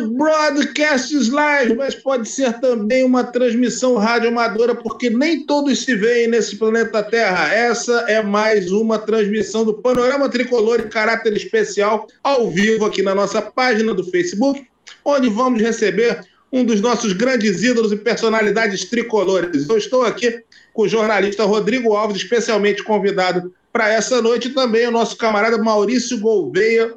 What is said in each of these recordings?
broadcasts live, mas pode ser também uma transmissão radioamadora, porque nem todos se veem nesse planeta Terra. Essa é mais uma transmissão do Panorama Tricolor em caráter especial, ao vivo aqui na nossa página do Facebook, onde vamos receber um dos nossos grandes ídolos e personalidades tricolores. Eu estou aqui com o jornalista Rodrigo Alves, especialmente convidado para essa noite, e também o nosso camarada Maurício Gouveia,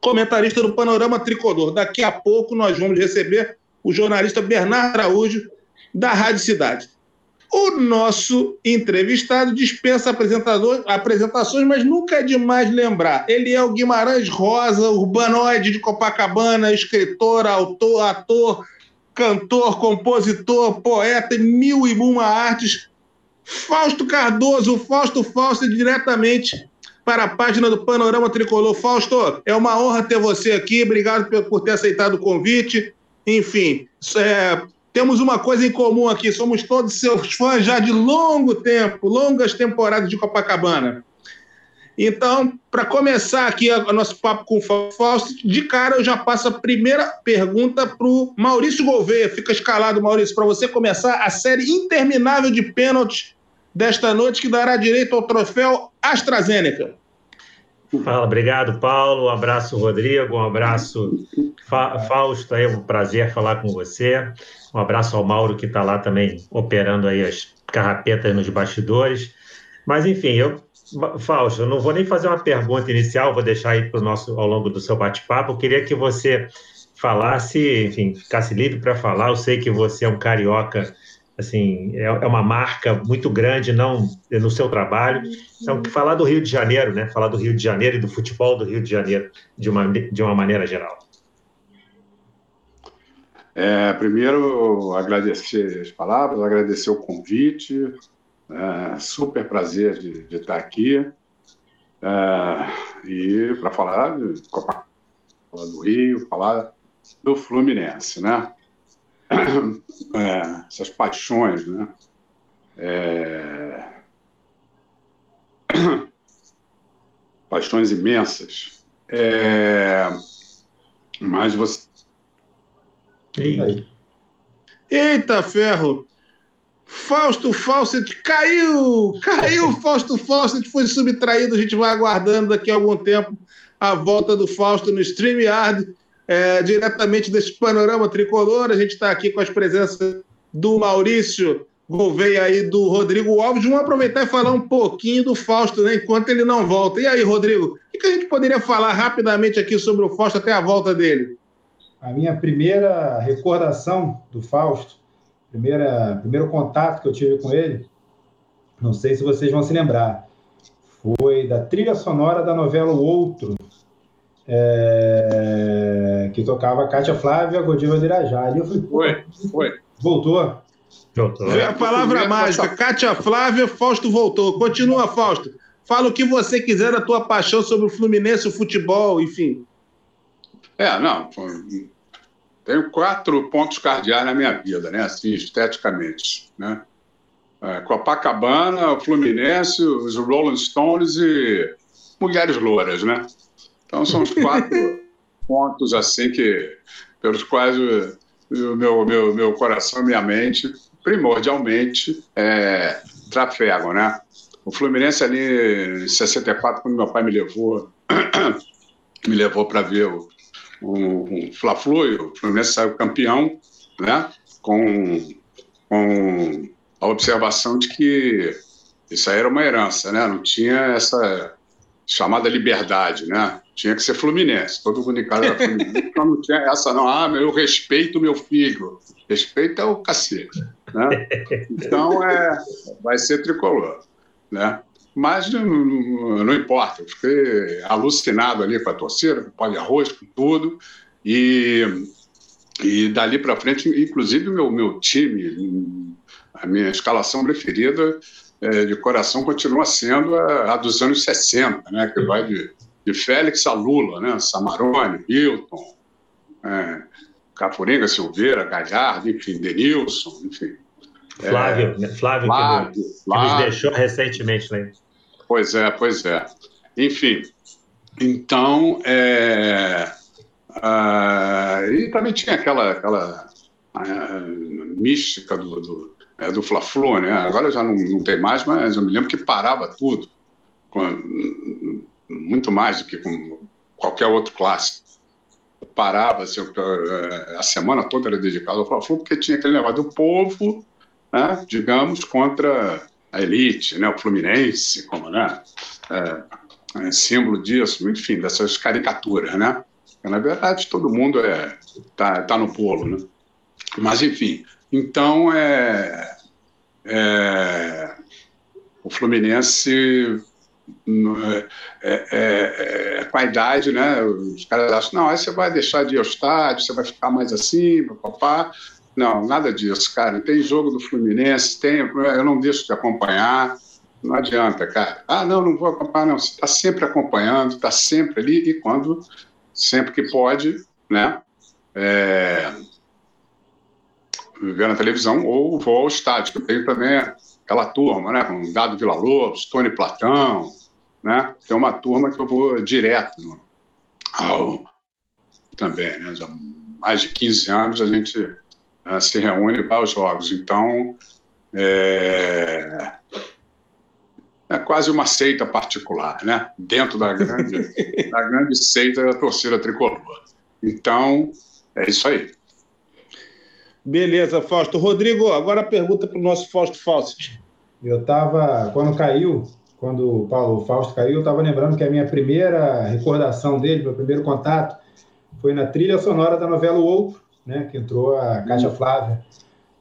comentarista do Panorama Tricolor. Daqui a pouco nós vamos receber o jornalista Bernardo Araújo, da Rádio Cidade. O nosso entrevistado dispensa apresentações, mas nunca é demais lembrar. Ele é o Guimarães Rosa, urbanoide de Copacabana, escritor, autor, ator, cantor, compositor, poeta, mil e uma artes. Fausto Cardoso, Fausto Fausto, diretamente para a página do Panorama Tricolor. Fausto, é uma honra ter você aqui. Obrigado por ter aceitado o convite. Enfim, é, temos uma coisa em comum aqui: somos todos seus fãs já de longo tempo, longas temporadas de Copacabana. Então, para começar aqui o nosso papo com o Fausto, de cara eu já passo a primeira pergunta para o Maurício Gouveia. Fica escalado, Maurício, para você começar a série interminável de pênaltis desta noite que dará direito ao troféu AstraZeneca. Fala, obrigado, Paulo. Um abraço, Rodrigo. Um abraço, Fa Fausto. É um prazer falar com você. Um abraço ao Mauro, que está lá também operando aí as carrapetas nos bastidores. Mas, enfim, eu, Fausto, eu não vou nem fazer uma pergunta inicial, vou deixar aí para o nosso ao longo do seu bate-papo. Queria que você falasse, enfim, ficasse livre para falar. Eu sei que você é um carioca assim, é, é, uma marca muito grande não no seu trabalho. Então, falar do Rio de Janeiro, né? Falar do Rio de Janeiro e do futebol do Rio de Janeiro de uma, de uma maneira geral. É, primeiro, agradecer as palavras, agradecer o convite. É, super prazer de, de estar aqui. É, e para falar, falar do Rio, falar do Fluminense, né? é, essas paixões, né? É... paixões imensas. É... Mas você. Eita, ferro! Fausto Fawcett caiu! Caiu Fausto Fawcett, foi subtraído. A gente vai aguardando daqui a algum tempo a volta do Fausto no StreamYard é, diretamente desse panorama tricolor. A gente está aqui com as presenças do Maurício Gouveia e do Rodrigo Alves. Vamos aproveitar e falar um pouquinho do Fausto, né, enquanto ele não volta. E aí, Rodrigo, o que a gente poderia falar rapidamente aqui sobre o Fausto até a volta dele? A minha primeira recordação do Fausto, primeira, primeiro contato que eu tive com ele, não sei se vocês vão se lembrar, foi da trilha sonora da novela O Outro, é, que tocava Cátia Flávia, Godiva de Irajá. Ali eu fui, foi, foi. Voltou? Voltou. A palavra mágica, Cátia Flávia, Fausto voltou. Continua, Fausto. Fala o que você quiser da tua paixão sobre o Fluminense, o futebol, enfim. É, não. Tenho quatro pontos cardeais na minha vida, né? Assim, esteticamente, né? É, Copacabana, o Fluminense, os Rolling Stones e mulheres louras, né? Então, são os quatro pontos assim que pelos quais o, o meu, meu, meu coração minha mente, primordialmente, é, trafegam, né? O Fluminense ali em 64, quando meu pai me levou, me levou para ver o, um, um Fla-Flu, o Fluminense saiu campeão, né? Com, com a observação de que isso aí era uma herança, né? Não tinha essa chamada liberdade, né? Tinha que ser Fluminense, todo mundo em casa era Fluminense. então não tinha essa, não. Ah, eu respeito meu filho. Respeito é o cacete. Né? Então, é, vai ser tricolor. Né? Mas não, não, importa, eu fiquei alucinado ali com a torcida, com o pó de arroz, com tudo. E, e dali para frente, inclusive, meu, meu time, a minha escalação preferida é, de coração continua sendo a, a, dos anos 60, né? que vai de de Félix a Lula, né? Samarone, Hilton, é, Cafuringa, Silveira, Galhardo, enfim, Denilson, enfim. Flávio, é, Flávio, Flávio, que, Flávio, que nos deixou recentemente, né? Pois é, pois é. Enfim, então, é, uh, e mim tinha aquela, aquela a, mística do, do, é, do Fla-Flu, né? Agora já não, não tem mais, mas eu me lembro que parava tudo, com, muito mais do que com qualquer outro clássico. Parava, assim, a semana toda era dedicada ao Fla-Flu, porque tinha aquele negócio do povo, né, digamos, contra a elite, né, o Fluminense, como né, é, é símbolo disso, enfim, dessas caricaturas, né? Na verdade, todo mundo é tá, tá no polo, né? Mas, enfim, então é, é o Fluminense é, é, é, é, com a idade, né? Os caras acham, não, aí você vai deixar de ir ao estádio, você vai ficar mais assim, papá. Não, nada disso, cara. Tem jogo do Fluminense, tem, eu não deixo de acompanhar. Não adianta, cara. Ah, não, não vou acompanhar, não. Você está sempre acompanhando, está sempre ali, e quando, sempre que pode, né? É, ver na televisão ou vou ao estádio, que eu tenho também aquela turma, né? Com Dado Vila Lobos, Tony Platão, né? Tem uma turma que eu vou direto ao também, né? Já mais de 15 anos a gente uh, se reúne para os jogos. Então, é, é quase uma seita particular, né? Dentro da grande, da grande seita da torcida tricolor. Então, é isso aí. Beleza, Fausto. Rodrigo, agora a pergunta para o nosso Fausto Fawcett. Eu estava, quando caiu, quando o Paulo Fausto caiu, eu estava lembrando que a minha primeira recordação dele, meu primeiro contato, foi na trilha sonora da novela O Outro, né, que entrou a Caixa hum. Flávia.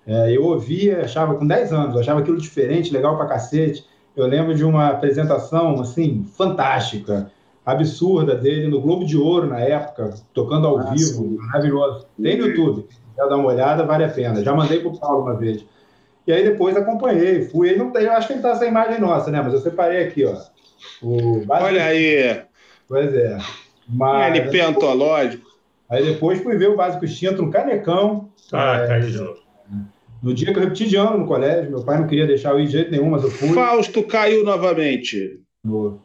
É, eu ouvia, achava, com 10 anos, achava aquilo diferente, legal pra cacete. Eu lembro de uma apresentação, assim, fantástica, absurda dele no Globo de Ouro, na época, tocando ao ah, vivo, sim. maravilhoso. Tem no YouTube, quer dar uma olhada, vale a pena. Já mandei pro Paulo uma vez. E aí depois acompanhei, fui. Ele não tem, eu acho que ele tá sem imagem nossa, né? Mas eu separei aqui, ó. O Olha aí. Pois é. Mas, LP antológico. Aí depois fui ver o Básico Instinto no Canecão. Ah, é, caiu de novo. No dia que eu repeti de ano no colégio, meu pai não queria deixar eu ir de jeito nenhum, mas eu fui. Fausto caiu novamente. No...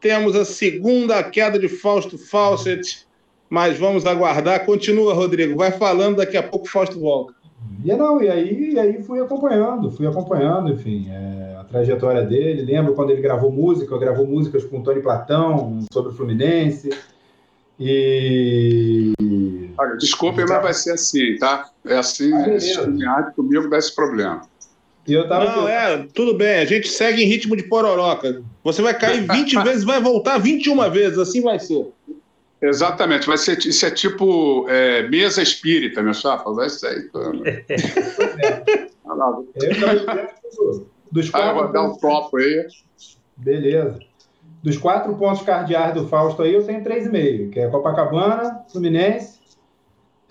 Temos a segunda queda de Fausto Fawcett, mas vamos aguardar. Continua, Rodrigo. Vai falando, daqui a pouco Fausto volta. E não, e aí, e aí fui acompanhando, fui acompanhando, enfim, é, a trajetória dele. Lembro quando ele gravou música, gravou músicas com o Tony Platão sobre o Fluminense. E. Olha, desculpe, mas vai ser assim, tá? É assim, ah, comigo dá esse problema. E eu tava Não, é, tudo bem, a gente segue em ritmo de pororoca. Você vai cair 20 vezes, vai voltar 21 vezes, assim vai ser. Exatamente, vai ser, isso é tipo é, mesa espírita, meu chapa, vai ser. Dos quatro, ah, vou dar um copo aí. Beleza. Dos quatro pontos cardeais do Fausto aí, eu tenho três e meio, que é Copacabana, Fluminense,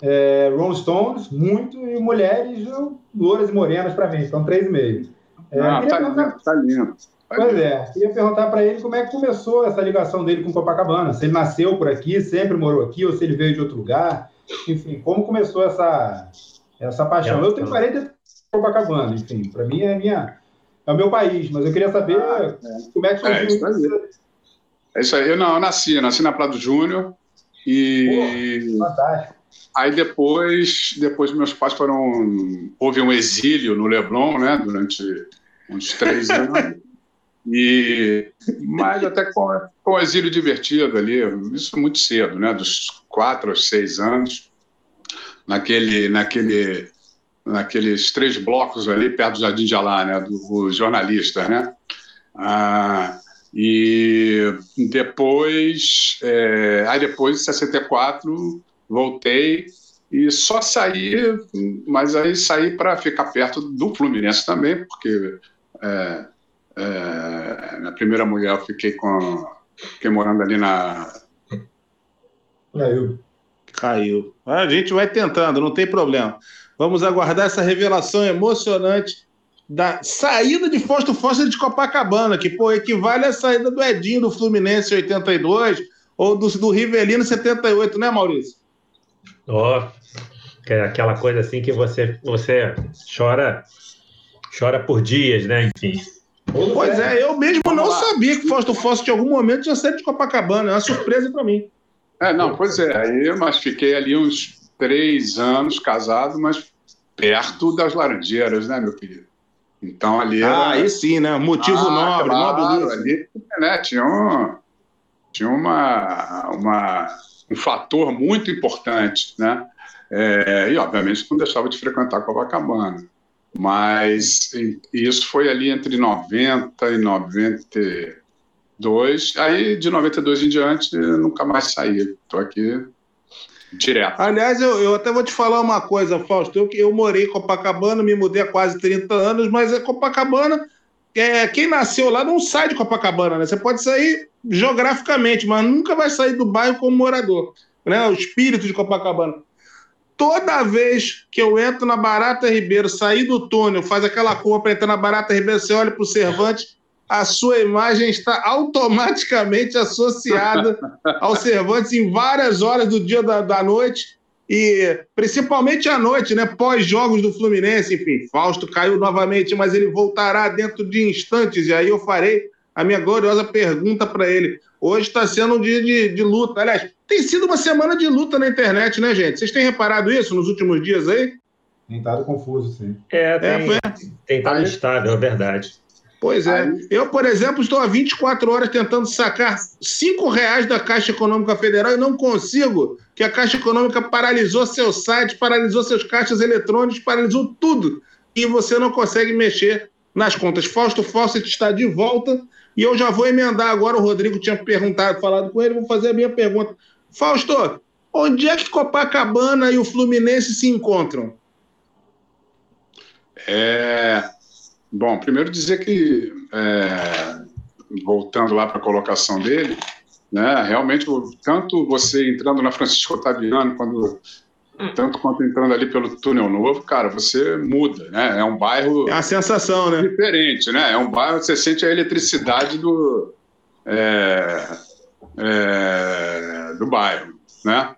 é, Rolling Stones, muito, e mulheres louras e morenas para mim, então três e meio. É, ah, tá, lindo, tá lindo. Pois é, queria perguntar para ele como é que começou essa ligação dele com Copacabana. Se ele nasceu por aqui, sempre morou aqui, ou se ele veio de outro lugar. Enfim, como começou essa, essa paixão. Eu tenho 40 anos Copacabana, enfim, para mim é, minha, é o meu país, mas eu queria saber ah, é. como é que surgiu é. É isso aí. Eu não, eu nasci, eu nasci na Prado Júnior e. Pô, fantástico. Aí depois, depois meus pais foram. Houve um exílio no Leblon, né, durante uns três anos. E, mas até com, com exílio divertido ali, isso muito cedo, né? Dos quatro aos seis anos, naquele, naquele, naqueles três blocos ali perto do Jardim de Alá, né? Do, jornalista, né? Ah, e depois, é, aí depois, em 64, voltei e só saí, mas aí saí para ficar perto do Fluminense também, porque é, é, na primeira mulher eu fiquei com. Fiquei morando ali na. Caiu. Caiu. A gente vai tentando, não tem problema. Vamos aguardar essa revelação emocionante da saída de Fausto Foster de Copacabana, que pô, equivale à saída do Edinho do Fluminense 82 ou do, do Rivelino 78, né, Maurício? Ó, oh, é aquela coisa assim que você, você chora, chora por dias, né? Enfim. Pois é, eu mesmo Vamos não lá. sabia que Fausto Fosso de algum momento tinha saído de Copacabana. É uma surpresa para mim. É, não, pois é. Aí, mas fiquei ali uns três anos casado, mas perto das Laranjeiras, né, meu querido? Então ali era... Ah, aí sim, né? Motivo ah, nobre, claro, nobre ali, né, tinha, um, tinha uma, uma, um fator muito importante, né? É, e, obviamente, não deixava de frequentar Copacabana. Mas isso foi ali entre 90 e 92. Aí, de 92 em diante, nunca mais saí. Estou aqui direto. Aliás, eu, eu, até vou te falar uma coisa, Fausto. Eu, eu morei em Copacabana, me mudei há quase 30 anos, mas é Copacabana. É, quem nasceu lá não sai de Copacabana, né? Você pode sair geograficamente, mas nunca vai sair do bairro como morador. Né? O espírito de Copacabana toda vez que eu entro na Barata Ribeiro, sair do túnel, faz aquela curva para entrar na Barata Ribeiro, você olha para o Cervantes, a sua imagem está automaticamente associada ao Cervantes em várias horas do dia da, da noite e principalmente à noite, né? Pós-jogos do Fluminense, enfim, Fausto caiu novamente, mas ele voltará dentro de instantes e aí eu farei a minha gloriosa pergunta para ele. Hoje está sendo um dia de, de luta. Aliás, tem sido uma semana de luta na internet, né, gente? Vocês têm reparado isso nos últimos dias aí? Tem estado confuso, sim. É, tem, é, tem estado instável, é verdade. Pois é. Eu, por exemplo, estou há 24 horas tentando sacar 5 reais da Caixa Econômica Federal e não consigo, que a Caixa Econômica paralisou seu site, paralisou seus caixas eletrônicos, paralisou tudo. E você não consegue mexer nas contas. Fausto Fawcett está de volta e eu já vou emendar agora. O Rodrigo tinha perguntado, falado com ele, vou fazer a minha pergunta. Fausto, onde é que Copacabana e o Fluminense se encontram? É, bom, primeiro dizer que, é, voltando lá para a colocação dele, né, realmente, tanto você entrando na Francisco Otaviano, quando tanto quanto entrando ali pelo túnel novo, cara, você muda, né? É um bairro. É a sensação, né? Diferente, né? É um bairro que você sente a eletricidade do. É, é, do bairro, né?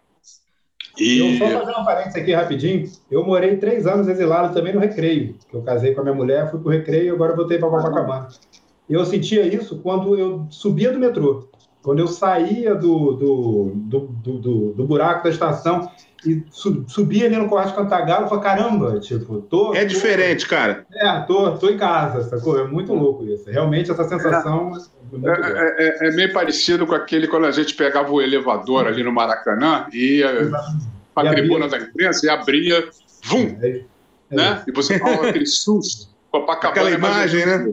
E... Eu só fazer um parênteses aqui rapidinho. Eu morei três anos exilado também no Recreio, que eu casei com a minha mulher, fui pro Recreio e agora voltei para Copacabana. Eu sentia isso quando eu subia do metrô. Quando eu saía do, do, do, do, do buraco da estação e subia ali no Corte Cantagalo e falava, caramba, tipo, tô... É diferente, cara. É, tô, tô em casa, sacou? É muito louco isso. Realmente essa sensação... É, é, é, é meio parecido com aquele quando a gente pegava o elevador ali no Maracanã e a tribuna da imprensa e abria, vum, é, é né? E você fala aquele susto. Aquela imagem, né?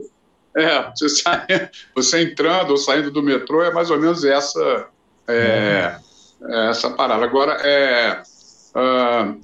É, você, sai, você entrando ou saindo do metrô é mais ou menos essa, é, essa parada. Agora, é, Uh,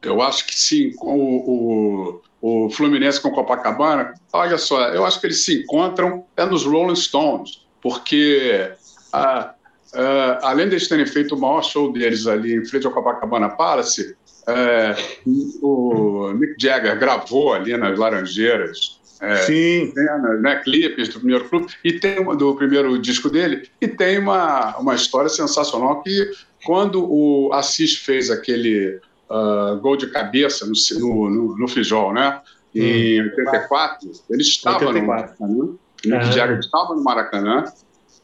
eu acho que sim, o, o, o Fluminense com o Copacabana, olha só, eu acho que eles se encontram é nos Rolling Stones, porque uh, uh, além de eles terem feito o maior show deles ali em frente ao Copacabana Palace, uh, o Mick Jagger gravou ali nas Laranjeiras é, Sim. Cenas, né, clipes do primeiro clube, e tem do primeiro disco dele, e tem uma, uma história sensacional que quando o Assis fez aquele uh, gol de cabeça no, no, no, no Fijol, né? Em hum. 84, ele estava 84. no Maracanã. O Jagger estava no Maracanã.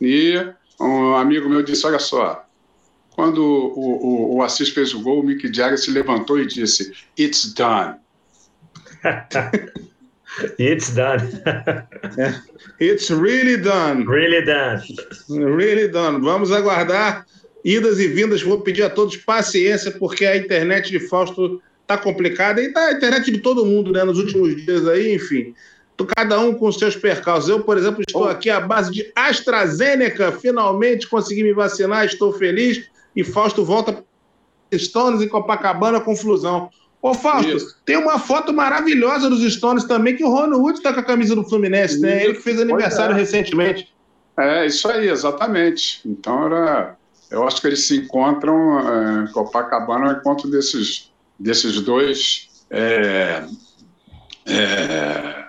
E um amigo meu disse: Olha só, quando o, o, o Assis fez o gol, o Mick Jagger se levantou e disse: It's done. It's done. It's really done. Really done. Really done. Vamos aguardar idas e vindas. Vou pedir a todos paciência, porque a internet de Fausto está complicada e tá a internet de todo mundo, né? Nos últimos dias aí, enfim. Cada um com seus percalços. Eu, por exemplo, estou aqui à base de AstraZeneca. Finalmente consegui me vacinar, estou feliz. E Fausto volta para Stones em Copacabana com flusão. Ô, Fausto, Isso. tem uma foto maravilhosa dos Stones também, que o Ron Wood está com a camisa do Fluminense, né? Ele que fez aniversário é. recentemente. É, isso aí, exatamente. Então era eu acho que eles se encontram, é, Copacabana é um encontro desses, desses dois, é, é,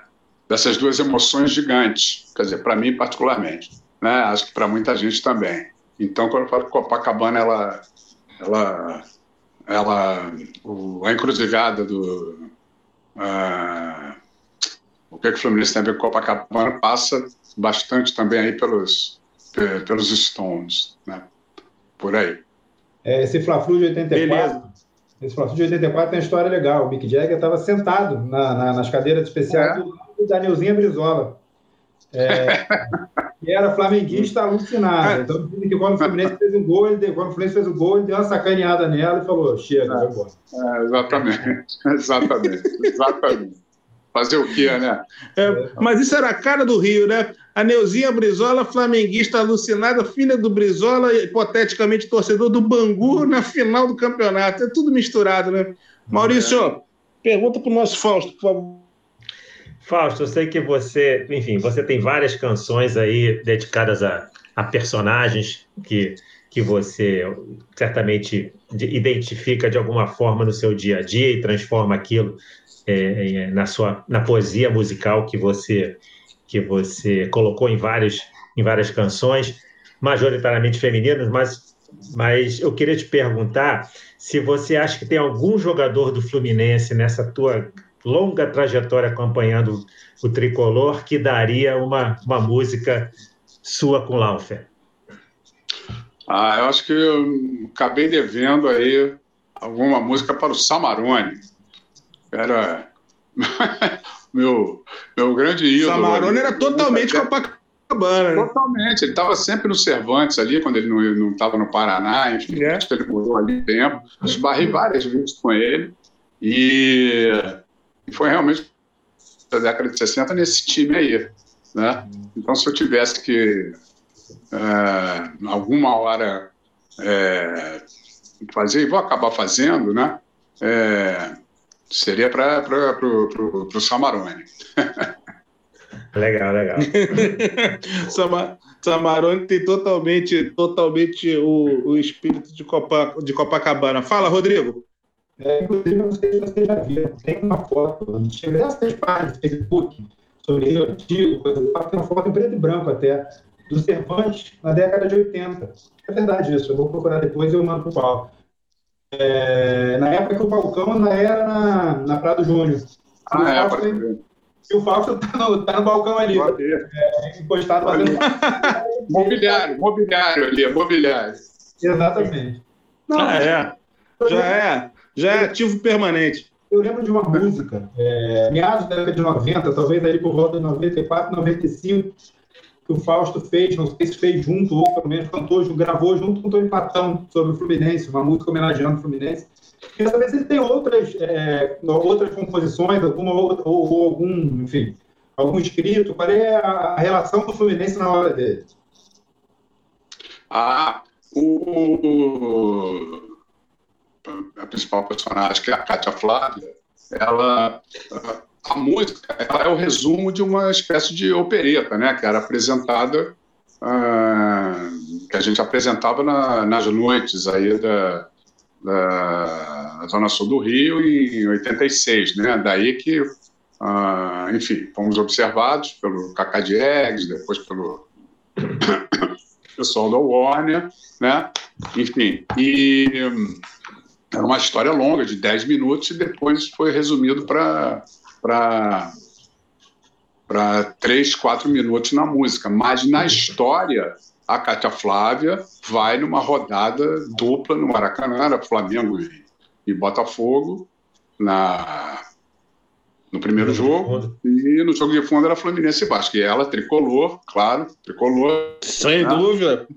dessas duas emoções gigantes, quer dizer, para mim particularmente, né? acho que para muita gente também. Então, quando eu falo que Copacabana, ela, ela, ela o, a encruzilhada do... O que, é que o Fluminense tem a ver com Copacabana passa bastante também aí pelos, pelos Stones, né? Por aí. É, esse Fla-Flu de 84, Beleza. Esse Fla-Flu de 84 tem uma história legal. O Mick Jagger estava sentado na, na, nas cadeiras especiais é. do Danielzinho Brizola. É, que era flamenguista alucinado. Então, dizem que quando o Fluminense fez um gol, ele deu, quando o Fluminense fez um gol, ele deu uma sacaneada nela e falou: chega, é, vai embora. É, exatamente, exatamente, exatamente. Fazer o quê, né? É, mas isso era a cara do Rio, né? A Neuzinha Brizola, flamenguista alucinada, filha do Brizola, hipoteticamente torcedor do Bangu na final do campeonato. É tudo misturado, né? Maurício, é. pergunta para o nosso Fausto, por favor. Fausto, eu sei que você, enfim, você tem várias canções aí dedicadas a, a personagens que, que você certamente identifica de alguma forma no seu dia a dia e transforma aquilo é, é, na sua na poesia musical que você que você colocou em vários em várias canções, majoritariamente femininas, mas mas eu queria te perguntar se você acha que tem algum jogador do Fluminense nessa tua longa trajetória acompanhando o tricolor que daria uma, uma música sua com Laufer? Ah, eu acho que eu acabei devendo aí alguma música para o Samarone. Era meu, meu grande ídolo. Samarone era totalmente Copacabana. Né? Totalmente. Ele estava sempre no Cervantes ali, quando ele não estava no Paraná, enfim, é. ele morou ali tempo. Esbarrei várias vezes com ele. E e foi realmente da década de 60 nesse time aí. Né? Então, se eu tivesse que, é, alguma hora, é, fazer, e vou acabar fazendo, né? É, seria para o Samarone. legal, legal. Samarone tem totalmente, totalmente o, o espírito de, Copa, de Copacabana. Fala, Rodrigo. É, inclusive, não sei se vocês já viram, tem uma foto, tinha diversas páginas no Facebook sobre Rio Antigo, tem uma foto em preto e branco até, do Cervantes na década de 80. É verdade isso, eu vou procurar depois e eu mando para o Paulo. É, na época que o balcão ainda era na, na Prado Júnior. Ah, é, Fausto, e o Fausto está no, tá no balcão ali, é, encostado fazendo. mobiliário, mobiliário ali, mobiliário. Exatamente. Não, ah, é. Já é já é ativo permanente. Eu lembro de uma música, é, meados da década de 90, talvez ali por volta de 94, 95, que o Fausto fez, não sei se fez junto, ou pelo menos cantou, gravou junto com o Tony Patão sobre o Fluminense, uma música homenageando o Fluminense. Queria saber se ele tem outras, é, outras composições, alguma, ou, ou, algum, enfim, algum escrito, qual é a, relação do Fluminense na hora dele? Ah, o, a principal personagem, que é a Cátia Flávia, ela, a música é o resumo de uma espécie de opereta, né, que era apresentada, uh, que a gente apresentava na, nas noites aí da, da Zona Sul do Rio em 86, né, daí que, uh, enfim, fomos observados pelo Cacá Diegues, depois pelo pessoal da Warner, né, enfim, e era uma história longa, de 10 minutos, e depois foi resumido para para 3, 4 minutos na música. Mas na história, a Cátia Flávia vai numa rodada dupla no Maracanã, era Flamengo e, e Botafogo, na, no primeiro no jogo, jogo e no jogo de fundo era Fluminense e Vasco. E ela, tricolor, claro, tricolor. Sem né? dúvida.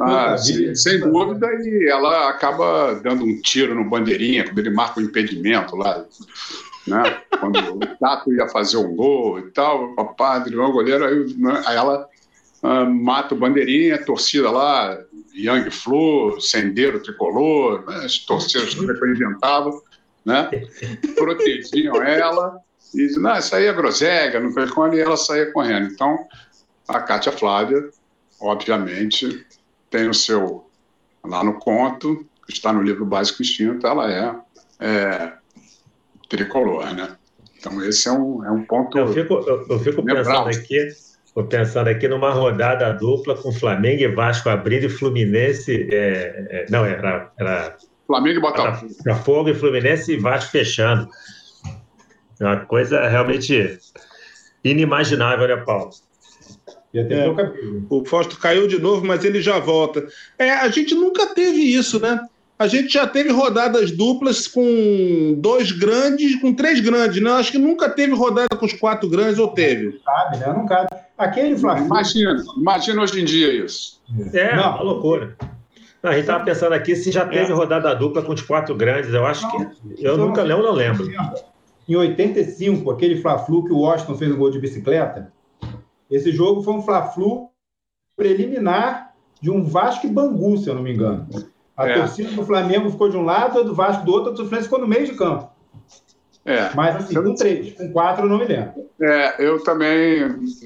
Ah, sem, sem dúvida, e ela acaba dando um tiro no bandeirinha, quando ele marca o um impedimento lá, né? quando o Tato ia fazer um gol e tal, o padre, o goleiro, aí, né? aí ela uh, mata o bandeirinha, a torcida lá, Young Flu, Sendeiro Tricolor, né? as torcidas que inventava, né? protegiam ela, e não, isso aí é groselha, não percone, e ela saía correndo. Então, a Cátia Flávia, obviamente, tem o seu, lá no conto, está no livro Básico Instinto, ela é, é tricolor, né? Então esse é um, é um ponto. Eu fico, eu, eu fico pensando aqui, Estou pensando aqui numa rodada dupla com Flamengo e Vasco abrindo e Fluminense. É, é, não, era, era. Flamengo e Botafogo. Botafogo e Fluminense e Vasco fechando. É uma coisa realmente inimaginável, né, Paulo? É, o Fausto caiu de novo, mas ele já volta. É, a gente nunca teve isso, né? A gente já teve rodadas duplas com dois grandes, com três grandes, né? Acho que nunca teve rodada com os quatro grandes, ou teve? Não cabe, né? Não cabe. Aquele Flamengo. Imagina, imagina hoje em dia isso. É, não. uma loucura. Não, a gente estava pensando aqui se já teve é. rodada dupla com os quatro grandes. Eu acho que. Eu nunca lembro, não lembro. Em 85, aquele Fla-Flu que o Washington fez um gol de bicicleta, esse jogo foi um Fla-Flu preliminar de um Vasco e Bangu, se eu não me engano. A é. torcida do Flamengo ficou de um lado, a do Vasco do outro, a do Fluminense ficou no meio de campo. É. Mas assim, com três, com quatro eu não me lembro. É, eu também,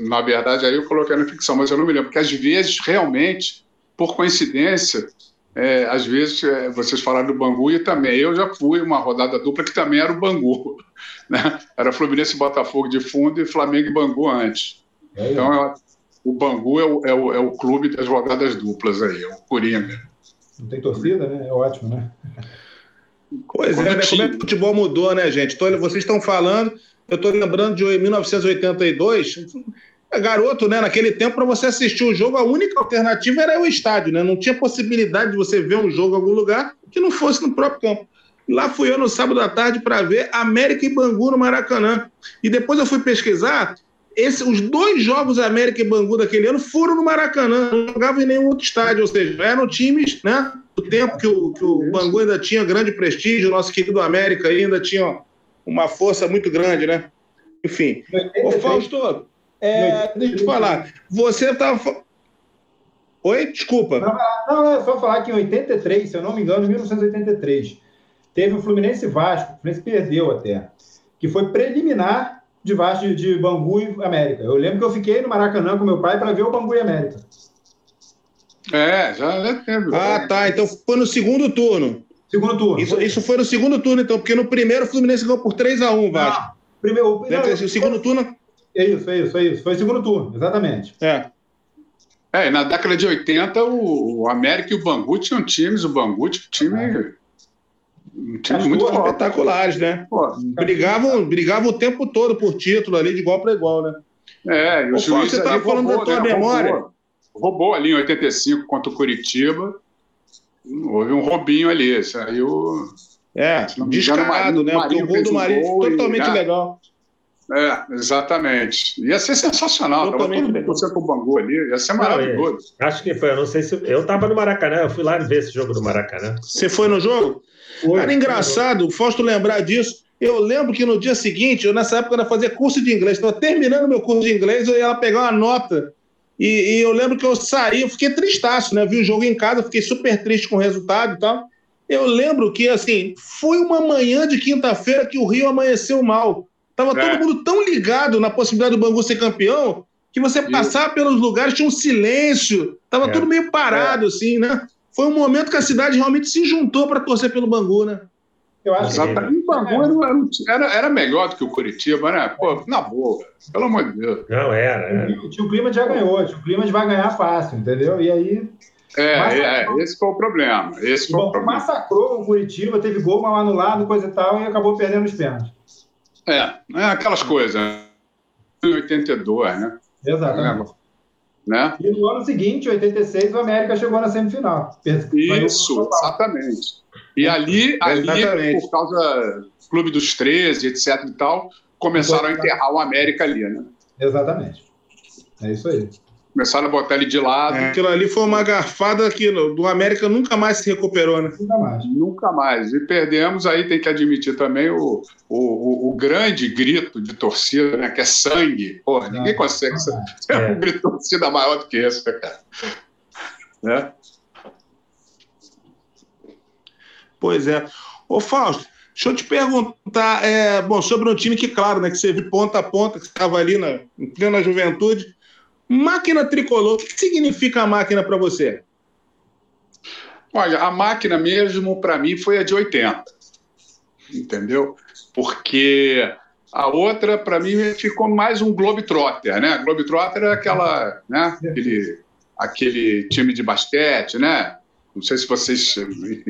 na verdade, aí eu coloquei na ficção, mas eu não me lembro, porque às vezes, realmente, por coincidência, é, às vezes é, vocês falaram do Bangu e também eu já fui uma rodada dupla que também era o Bangu. Né? Era Fluminense e Botafogo de fundo e Flamengo e Bangu antes. É, então, eu, o Bangu é o, é, o, é o clube das rodadas duplas aí, é o Coringa. Não tem torcida, né? É ótimo, né? Pois é, né? Como é que o futebol mudou, né, gente? Tô, vocês estão falando, eu estou lembrando de 1982. É garoto, né? Naquele tempo, para você assistir o jogo, a única alternativa era o estádio, né? Não tinha possibilidade de você ver um jogo em algum lugar que não fosse no próprio campo. Lá fui eu no sábado à tarde para ver América e Bangu no Maracanã. E depois eu fui pesquisar esse, os dois jogos América e Bangu daquele ano foram no Maracanã, não jogavam em nenhum outro estádio, ou seja, eram times, né? Do tempo que o, que o Bangu ainda tinha grande prestígio, o nosso querido América ainda tinha uma força muito grande, né? Enfim. Ô, Fausto, é, deixa eu te falar, você estava. Oi? Desculpa. Não, não, é só falar que em 83, se eu não me engano, em 1983, teve o Fluminense Vasco, o Fluminense perdeu até, que foi preliminar de Vasco de Bangu e América. Eu lembro que eu fiquei no Maracanã com meu pai para ver o Bangu e América. É, já, já teve. Ah, tá. Então foi no segundo turno. Segundo turno. Isso, isso foi no segundo turno, então, porque no primeiro o Fluminense ganhou por 3x1, Vasco. Não, primeiro, Deve ter sido o segundo turno. É isso, é isso, é isso. Foi o segundo turno, exatamente. É. É, na década de 80, o, o América e o Bangu tinham times, o Bangu tinha um time times muito espetaculares, né? Pô, brigavam, brigavam o tempo todo por título ali, de igual para igual, né? É, e o Ô, juiz você estava falando roubou, da tua né? memória. Roubou, roubou, ali em 85 contra o Curitiba. Houve um roubinho ali. Saiu. É, descarado, né? Porque o gol do Marinho um totalmente e, legal. É, exatamente. Ia ser sensacional. Totalmente Tava todo mundo com o Bangu ali. Ia ser maravilhoso. acho que foi. Eu não sei se. Eu estava no Maracanã. Eu fui lá ver esse jogo do Maracanã. Você foi no jogo? Foi, Era engraçado, o Fausto lembrar disso. Eu lembro que no dia seguinte, eu nessa época eu fazia curso de inglês, estava terminando meu curso de inglês, eu ia lá pegar uma nota. E, e, eu lembro que eu saí, eu fiquei tristaço, né? Vi o jogo em casa, fiquei super triste com o resultado e tal. Eu lembro que, assim, foi uma manhã de quinta-feira que o Rio amanheceu mal. Tava é. todo mundo tão ligado na possibilidade do Bangu ser campeão que você passar pelos lugares tinha um silêncio, tava é. tudo meio parado, é. assim, né? foi um momento que a cidade realmente se juntou para torcer pelo Bangu, né? Eu acho Exatamente. que o Bangu era, era, era, melhor do que o Curitiba, né? Pô, na boa, pelo amor de Deus. Não, era. era. O clima já ganhou, o clima de vai ganhar fácil, entendeu? E aí. É, é esse foi o problema. Esse foi o, o problema. Massacrou o Curitiba, teve gol mal anulado, coisa e tal, e acabou perdendo os pênaltis. É, é aquelas coisas. Em 82, né? Exatamente. Né? E no ano seguinte, 86, o América chegou na semifinal. Isso, exatamente. E ali, ali exatamente. por causa do Clube dos 13, etc e tal, começaram a enterrar o América ali, né? Exatamente. É isso aí. Começaram a botar ele de lado. É, aquilo ali foi uma garfada que do América nunca mais se recuperou, né? Nunca mais. Nunca mais. E perdemos, aí tem que admitir também o, o, o, grande grito de torcida, né? Que é sangue. Porra, ninguém consegue ser é. um grito de torcida maior do que esse, né, cara. Né? Pois é. Ô, Fausto, deixa eu te perguntar, é, bom, sobre um time que, claro, né, que você viu ponta a ponta, que estava ali na, em plena juventude, Máquina tricolor, o que significa a máquina para você? Olha, a máquina mesmo, para mim, foi a de 80. Entendeu? Porque a outra, para mim, ficou mais um Globetrotter, né? Globetrotter é aquela, né? aquele, aquele time de basquete, né? Não sei se vocês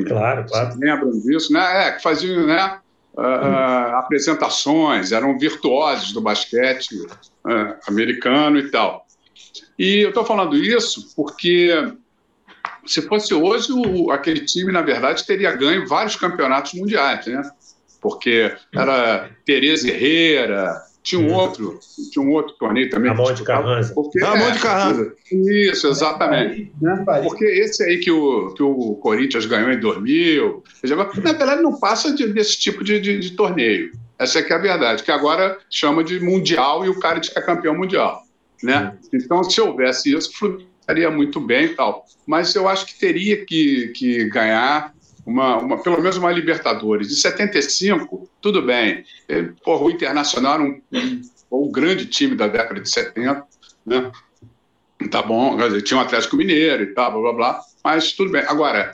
claro, claro. lembram disso, né? É, que faziam, né? Uh, apresentações, eram virtuosos do basquete uh, americano e tal. E eu estou falando isso porque se fosse hoje, o, aquele time, na verdade, teria ganho vários campeonatos mundiais, né? Porque era Tereza Herrera, tinha um outro, tinha um outro torneio também. Ramon de Carranza. Porque, Ramon de Carranza. Isso, exatamente. Porque esse aí que o, que o Corinthians ganhou em 2000, na verdade não passa de, desse tipo de, de, de torneio. Essa é que é a verdade, que agora chama de mundial e o cara diz que é campeão mundial. Né? Então, se houvesse isso, o Fluminense estaria muito bem e tal. Mas eu acho que teria que, que ganhar uma, uma, pelo menos uma Libertadores. De 75, tudo bem. Ele, porra, o Internacional era um, um, um, grande time da década de 70, né? Tá bom, dizer, tinha um Atlético Mineiro e tal, blá blá blá, mas tudo bem. Agora,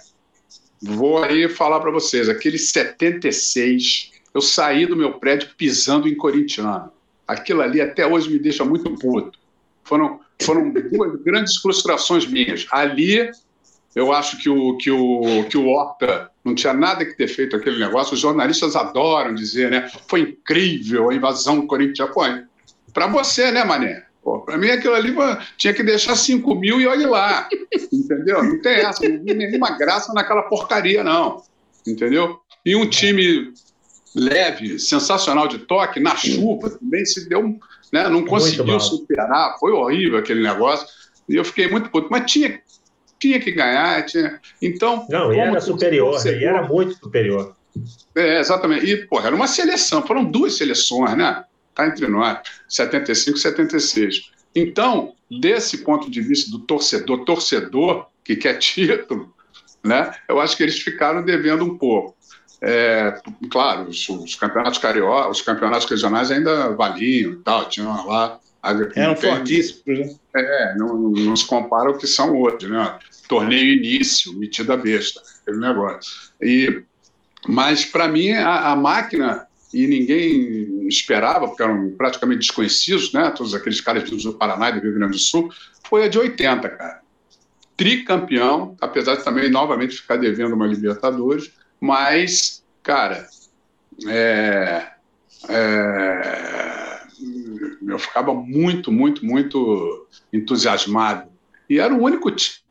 vou aí falar para vocês: aquele 76, eu saí do meu prédio pisando em corintiano. Aquilo ali até hoje me deixa muito puto. Foram, foram duas grandes frustrações minhas. Ali eu acho que o, que o, que o Horta não tinha nada que ter feito aquele negócio. Os jornalistas adoram dizer, né? Foi incrível a invasão corintiana. Para você, né, Mané? Para mim, aquilo ali tinha que deixar 5 mil e olhe lá. Entendeu? Não tem essa, não tem nenhuma graça naquela porcaria, não. Entendeu? E um time leve, sensacional de toque, na chuva também se deu, né, não conseguiu superar. Foi horrível aquele negócio. E eu fiquei muito puto. Mas tinha, tinha que ganhar. Tinha... Então. Não, e era superior, né? e era muito superior. É, exatamente. E, pô, era uma seleção, foram duas seleções, né? Está entre nós, 75 e 76. Então, desse ponto de vista do torcedor, torcedor que quer título, né? Eu acho que eles ficaram devendo um pouco. É, claro, os, os, campeonatos carioca, os campeonatos regionais ainda valiam e tal, tinham lá. Eram fortíssimos, né? É, não, não, se compara ao que são hoje, né? torneio início, metida besta, aquele negócio. E, mas, para mim, a, a, máquina, e ninguém esperava, porque eram praticamente desconhecidos, né? todos aqueles caras do Paraná e do Rio Grande do Sul, foi a de 80, cara. Tricampeão, apesar de também novamente ficar devendo uma Libertadores, mas, cara, é, é, eu ficava muito, muito, muito entusiasmado. E era o único time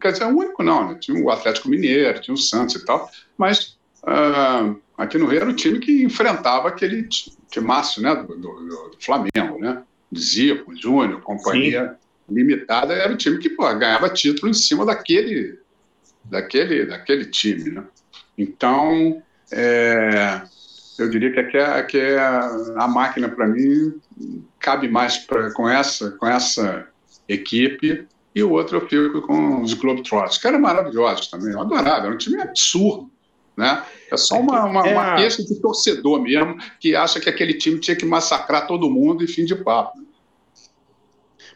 quer dizer, o único não, né? Tinha o Atlético Mineiro, tinha o Santos e tal, mas uh, aqui no Rio era o time que enfrentava aquele timaço, né, do, do, do Flamengo, né? Zico, Júnior, companhia Sim. limitada, era o time que pô, ganhava título em cima daquele, daquele, daquele time, né? Então, é, eu diria que, aqui é, que é a máquina, para mim, cabe mais pra, com, essa, com essa equipe e o outro eu fico com os Globetrotters, que eram maravilhosos também, eu adorava, era um time absurdo. Né? É só uma, uma, é uma queixa de torcedor mesmo, que acha que aquele time tinha que massacrar todo mundo e fim de papo.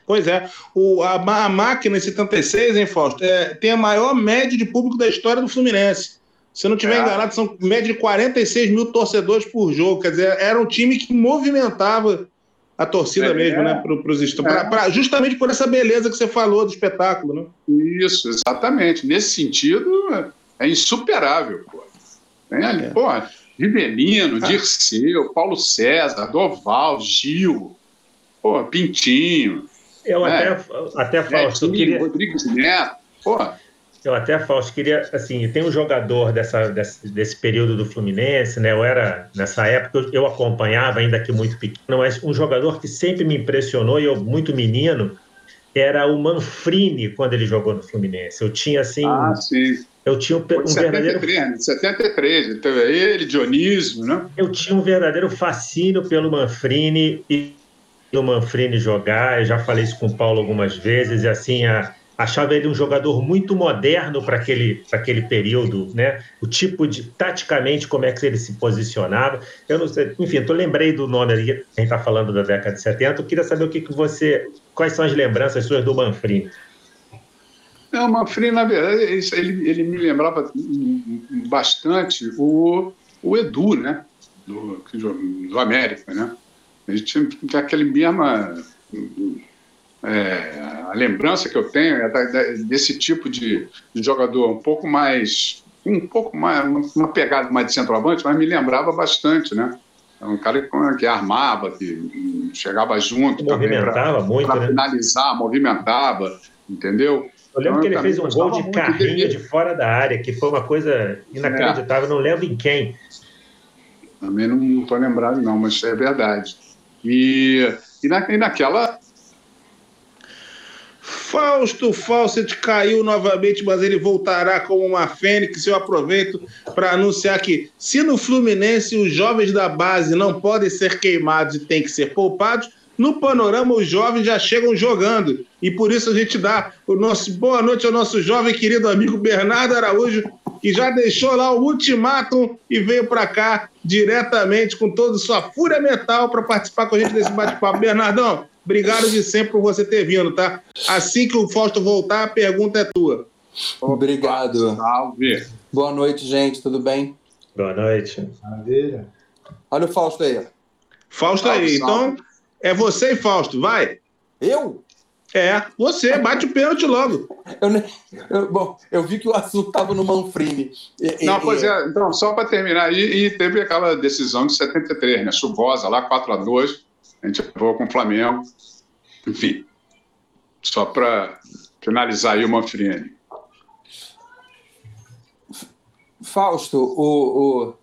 Pois é, o, a, a máquina em 76, hein, Fausto, é, tem a maior média de público da história do Fluminense. Se eu não estiver é. enganado, são média de 46 mil torcedores por jogo. Quer dizer, era um time que movimentava a torcida é, mesmo, né? Para os é. justamente por essa beleza que você falou do espetáculo, né? Isso, exatamente. Nesse sentido, é insuperável, pô. Tem ali, é. pô, Rivelino, ah. Dirceu, Paulo César, Doval, Gil, pô, Pintinho. Eu né? até, até Fausto, queria... Rodrigues Neto, pô. Eu até, Fausto, queria, assim, tem um jogador dessa, desse, desse, período do Fluminense, né? Eu era, nessa época, eu acompanhava, ainda que muito pequeno, mas um jogador que sempre me impressionou, e eu muito menino, era o Manfrini, quando ele jogou no Fluminense. Eu tinha, assim... Ah, sim. Eu tinha um, um 73, verdadeiro... 73, então ele, Dionísio, né? Eu tinha um verdadeiro fascínio pelo Manfrini e o Manfrini jogar, eu já falei isso com o Paulo algumas vezes, e assim, a achava ele um jogador muito moderno para aquele, aquele período, né? O tipo de taticamente como é que ele se posicionava. Eu não sei, enfim, eu lembrei do nome ali, a gente está falando da década de 70. Eu queria saber o que, que você, quais são as lembranças suas do Manfrini. É, o Manfrini, na verdade, ele, ele me lembrava bastante o, o Edu, né? Do, do América, né? Ele tinha aquele mesma é, a lembrança que eu tenho é da, da, desse tipo de, de, jogador um pouco mais, um pouco mais, uma pegada mais de centroavante, mas me lembrava bastante, né? É um cara que, que armava, que chegava junto movimentava também muito, para né? finalizar, movimentava, entendeu? Eu lembro então, que ele fez um gol de carrinho de fora da área, que foi uma coisa inacreditável. É. Não lembro em quem. Também não estou lembrado, não, mas é verdade. E, e, na, e naquela Fausto Fawcett caiu novamente, mas ele voltará como uma fênix. Eu aproveito para anunciar que, se no Fluminense os jovens da base não podem ser queimados e têm que ser poupados, no panorama os jovens já chegam jogando. E por isso a gente dá o nosso boa noite ao nosso jovem querido amigo Bernardo Araújo, que já deixou lá o ultimátum e veio para cá diretamente com toda sua fúria mental para participar com a gente desse bate-papo. Bernardão, Obrigado de sempre por você ter vindo, tá? Assim que o Fausto voltar, a pergunta é tua. Obrigado. Salve. Boa noite, gente. Tudo bem? Boa noite. Maravilha. Olha o Fausto aí. Fausto aí. Então, é você e Fausto. Vai. Eu? É, você, bate o pênalti logo. Eu, eu, bom, eu vi que o assunto estava no Manfrini. E, Não, e, pois é, então, só para terminar, e, e, teve aquela decisão de 73, né? Chuvosa lá, 4 a 2 a gente levou com o Flamengo. Enfim, só para finalizar aí o Manfrini. Fausto, o, o,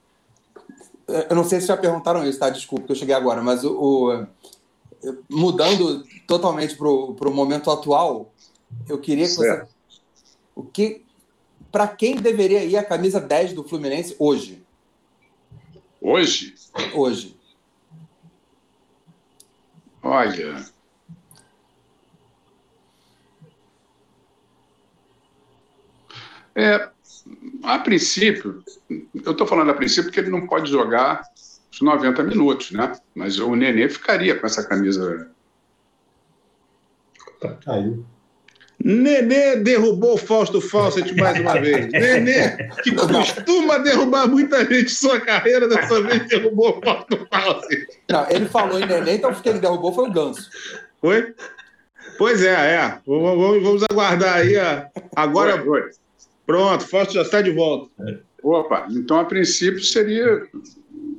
eu não sei se já perguntaram isso, tá? Desculpa que eu cheguei agora, mas o, o mudando totalmente para o momento atual, eu queria que certo. você. O que, para quem deveria ir a camisa 10 do Fluminense hoje? Hoje? Hoje. Olha. É, a princípio, eu estou falando a princípio porque ele não pode jogar os 90 minutos, né? Mas o Nenê ficaria com essa camisa. Caiu. Nenê derrubou o Fausto Fawcett mais uma vez. Nenê, que costuma derrubar muita gente em sua carreira, dessa vez derrubou o Fausto Fawcett. Não, ele falou em Nenê, então quem ele derrubou foi o Ganso. Foi? Pois é, é. Vamos, vamos aguardar aí. Agora. Foi, foi. Pronto, Fausto já está de volta. Opa, então a princípio seria.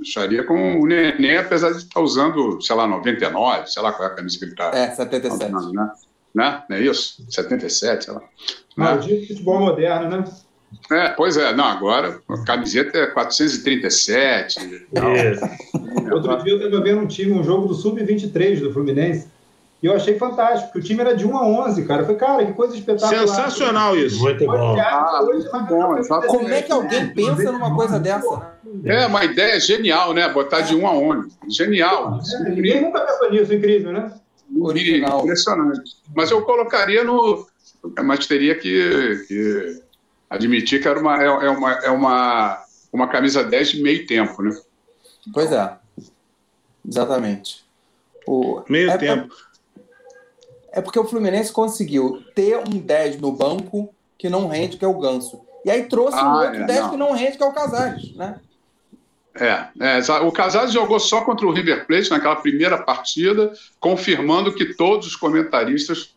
Estaria com o Nenê, apesar de estar usando, sei lá, 99, sei lá qual é a camisa que ele está. É, 77. Usando, né? Né? Não é isso? 77, sei lá. Maldito né? futebol moderno, né? É, pois é, não, agora a camiseta é 437. É. Outro dia eu estava vendo um time, um jogo do Sub-23 do Fluminense, e eu achei fantástico, porque o time era de 1 a 11, cara. Eu falei, cara, que coisa espetacular. Sensacional isso. Muito bom. Ah, muito bom Como é que alguém pensa numa coisa dessa? É uma ideia genial, né? Botar de 1 a 11. Genial. É, ninguém nunca pensou nisso, incrível, né? Original. Impressionante. Mas eu colocaria no. Mas teria que, que admitir que era uma, é, é, uma, é uma, uma camisa 10 de meio tempo, né? Pois é. Exatamente. O, meio é tempo. é porque o Fluminense conseguiu ter um 10 no banco que não rende, que é o Ganso. E aí trouxe ah, um outro é, 10 não. que não rende, que é o Casares, né? É, é, o Casares jogou só contra o River Plate naquela primeira partida, confirmando que todos os comentaristas,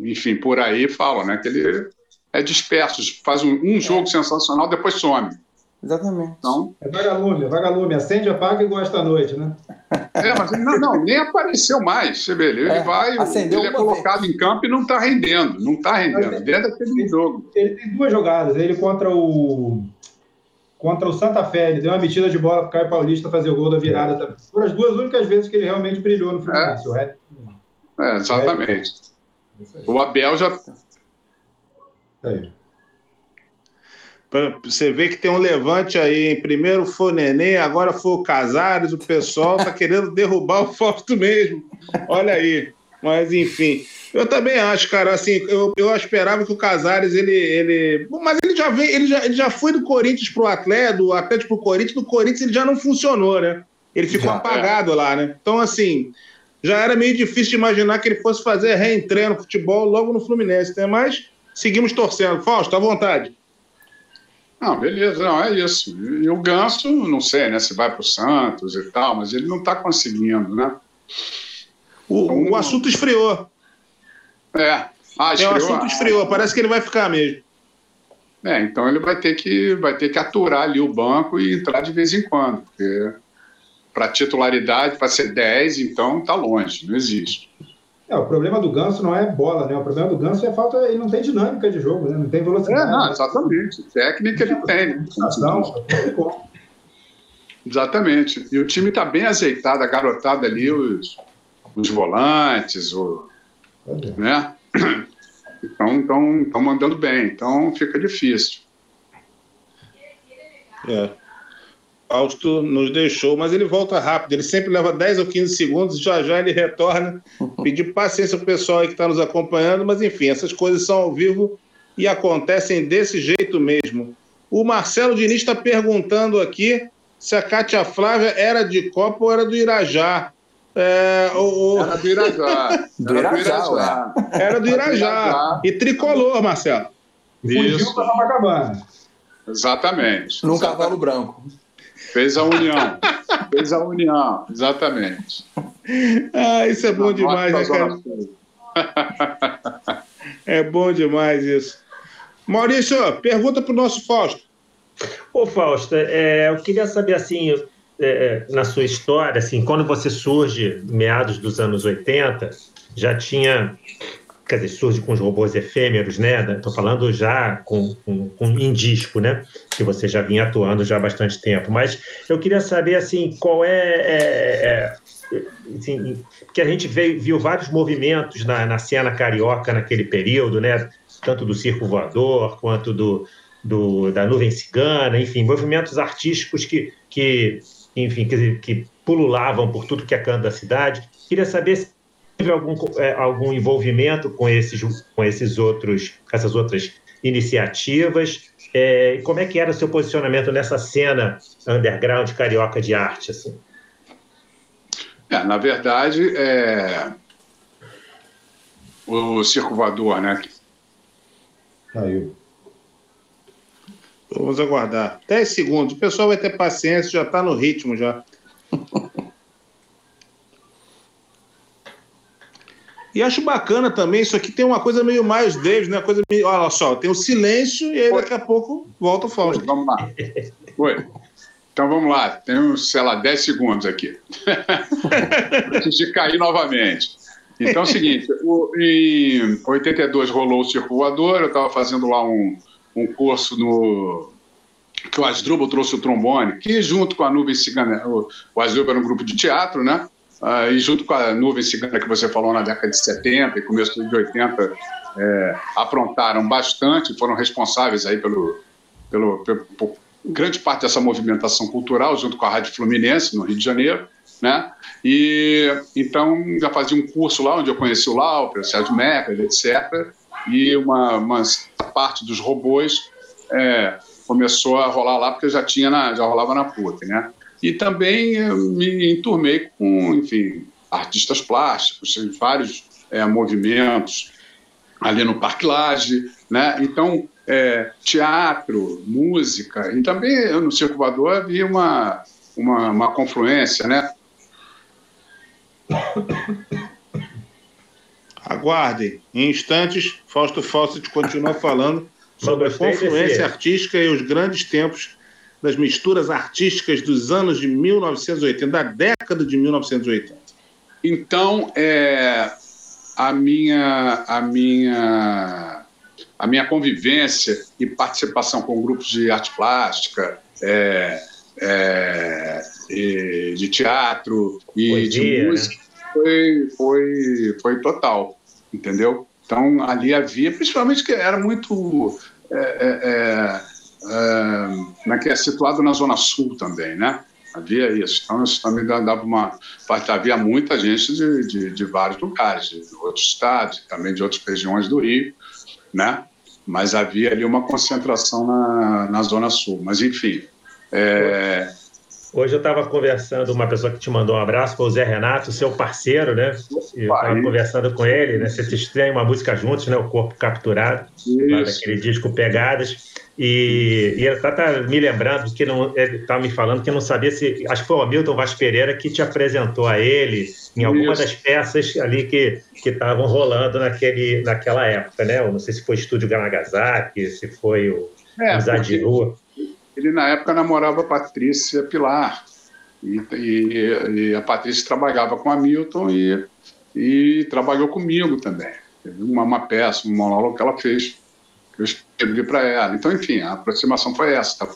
enfim, por aí falam, né, que ele é disperso, faz um, um jogo é. sensacional, depois some. Exatamente. Então, é vagalume, é vagalume, acende, apaga e gosta à noite, né? É, mas não, não, nem apareceu mais, você vê, ele é, vai, ele é colocado vez. em campo e não está rendendo, não está rendendo, dentro daquele jogo. Ele tem duas jogadas, ele contra o contra o Santa Fé. Ele deu uma metida de bola para o Caio Paulista fazer o gol da virada. Também. Foram as duas únicas vezes que ele realmente brilhou no Fluminense. É, é exatamente. O Abel já. Aí. Você vê que tem um levante aí. Primeiro foi o Nenê, agora foi o Casares. O pessoal tá querendo derrubar o Fausto mesmo. Olha aí. Mas, enfim. Eu também acho, cara, assim, eu, eu esperava que o Casares, ele, ele. Mas ele já veio, ele já, ele já foi do Corinthians pro Atlético, do Atlético pro Corinthians, do Corinthians ele já não funcionou, né? Ele ficou já, apagado é. lá, né? Então, assim, já era meio difícil de imaginar que ele fosse fazer reentreio no futebol logo no Fluminense, né? Mas seguimos torcendo. Fausto, à vontade. Não, beleza, não, é isso. E o Ganso, não sei, né? Se vai para o Santos e tal, mas ele não está conseguindo, né? O, então, o assunto esfriou. É. Ah, esfriou. É, o assunto esfriou, parece que ele vai ficar mesmo. É, então ele vai ter que vai ter que aturar ali o banco e entrar de vez em quando, porque para titularidade, para ser 10, então tá longe, não existe. É, É, o problema do Ganso não é bola, né? O problema do Ganso é falta, ele não tem dinâmica de jogo, né? Não tem velocidade. É, não, exatamente. Técnica ele tem, né? Exatamente. E o time está bem azeitado, a garotada ali, os, os volantes, o, né? Então, então, estão mandando bem, então fica difícil. É. Fausto nos deixou, mas ele volta rápido, ele sempre leva 10 ou 15 segundos, já já ele retorna. Pedir paciência para o pessoal aí que está nos acompanhando, mas enfim, essas coisas são ao vivo e acontecem desse jeito mesmo. O Marcelo Diniz está perguntando aqui se a Cátia Flávia era de Copa ou era do Irajá. É, o, o... Era do Irajá. Do Irajá, Irajá. Era do Irajá. E tricolor, Marcelo. Fugiu para Copacabana. Exatamente. Num Exatamente. cavalo branco. Fez a união. Fez a união, exatamente. Ah, isso é bom demais, né, cara? É bom demais isso. Maurício, pergunta para o nosso Fausto. Ô, Fausto, é, eu queria saber, assim, é, na sua história, assim, quando você surge, meados dos anos 80, já tinha quer dizer, surge com os robôs efêmeros, né? Estou falando já com, com, com, em disco, né? Que você já vinha atuando já há bastante tempo. Mas eu queria saber, assim, qual é... é, é assim, que a gente veio, viu vários movimentos na, na cena carioca naquele período, né? Tanto do circo voador quanto do, do, da nuvem cigana, enfim, movimentos artísticos que, que enfim, que, que pululavam por tudo que é canto da cidade. Queria saber se teve algum, é, algum envolvimento com esses, com esses outros, essas outras iniciativas? É, como é que era o seu posicionamento nessa cena underground carioca de arte? Assim? É, na verdade, é... o circo voador, né? Caiu. Vamos aguardar. 10 segundos. O pessoal vai ter paciência, já está no ritmo já. E acho bacana também, isso aqui tem uma coisa meio mais Davis, né? Coisa meio, olha só, tem o silêncio e aí daqui a pouco volta o Fausto. Vamos lá. Oi. Então vamos lá, tem uns, sei lá, 10 segundos aqui. Antes de cair novamente. Então é o seguinte, o, em 82 rolou o Circo Voador, eu estava fazendo lá um, um curso no que o Asdrubal trouxe o trombone, que junto com a Nuvem Cigana, o, o Asdrubal era um grupo de teatro, né? Uh, e junto com a nuvem cigana que você falou na década de 70 e começo de 80, é, aprontaram bastante, foram responsáveis aí pelo, pelo, pelo, por grande parte dessa movimentação cultural, junto com a Rádio Fluminense, no Rio de Janeiro. Né? E então já fazia um curso lá onde eu conheci o Lauper, o Sérgio Meca, etc. E uma, uma parte dos robôs é, começou a rolar lá porque já tinha na, já rolava na PUC, né? E também me enturmei com, enfim, artistas plásticos, vários é, movimentos ali no Parque né? Então, é, teatro, música, e também no Circo Voador havia uma, uma, uma confluência, né? Aguardem. Em instantes, Fausto Fawcett continua falando sobre a confluência desse... artística e os grandes tempos das misturas artísticas dos anos de 1980, da década de 1980? Então, é, a minha a minha a minha convivência e participação com grupos de arte plástica, é, é, de teatro e Poesia, de né? música né? foi, foi, foi total, entendeu? Então ali havia, principalmente que era muito é, é, é é, é situado na Zona Sul também, né? Havia isso. Então, isso também dava uma. Havia muita gente de, de, de vários lugares, de outros estados, também de outras regiões do Rio, né? Mas havia ali uma concentração na, na Zona Sul. Mas, enfim. É... Hoje eu estava conversando, uma pessoa que te mandou um abraço foi o Zé Renato, seu parceiro, né? Eu estava conversando com ele, né? Vocês têm uma música juntos, né? O Corpo Capturado, lá daquele disco Pegadas. E, e ele está tá me lembrando que não, ele está me falando que não sabia se. Acho que foi o Hamilton Vaz Pereira que te apresentou a ele em alguma Isso. das peças ali que estavam rolando naquele, naquela época, né? Eu não sei se foi Estúdio Ganagasaki, se foi o, é, o Zadiru. Ele, na época, namorava a Patrícia Pilar. E, e, e, a Patrícia trabalhava com a Hamilton e e trabalhou comigo também. Teve uma, uma peça, um monólogo que ela fez, que eu escrevi para ela. Então, enfim, a aproximação foi essa. Tá?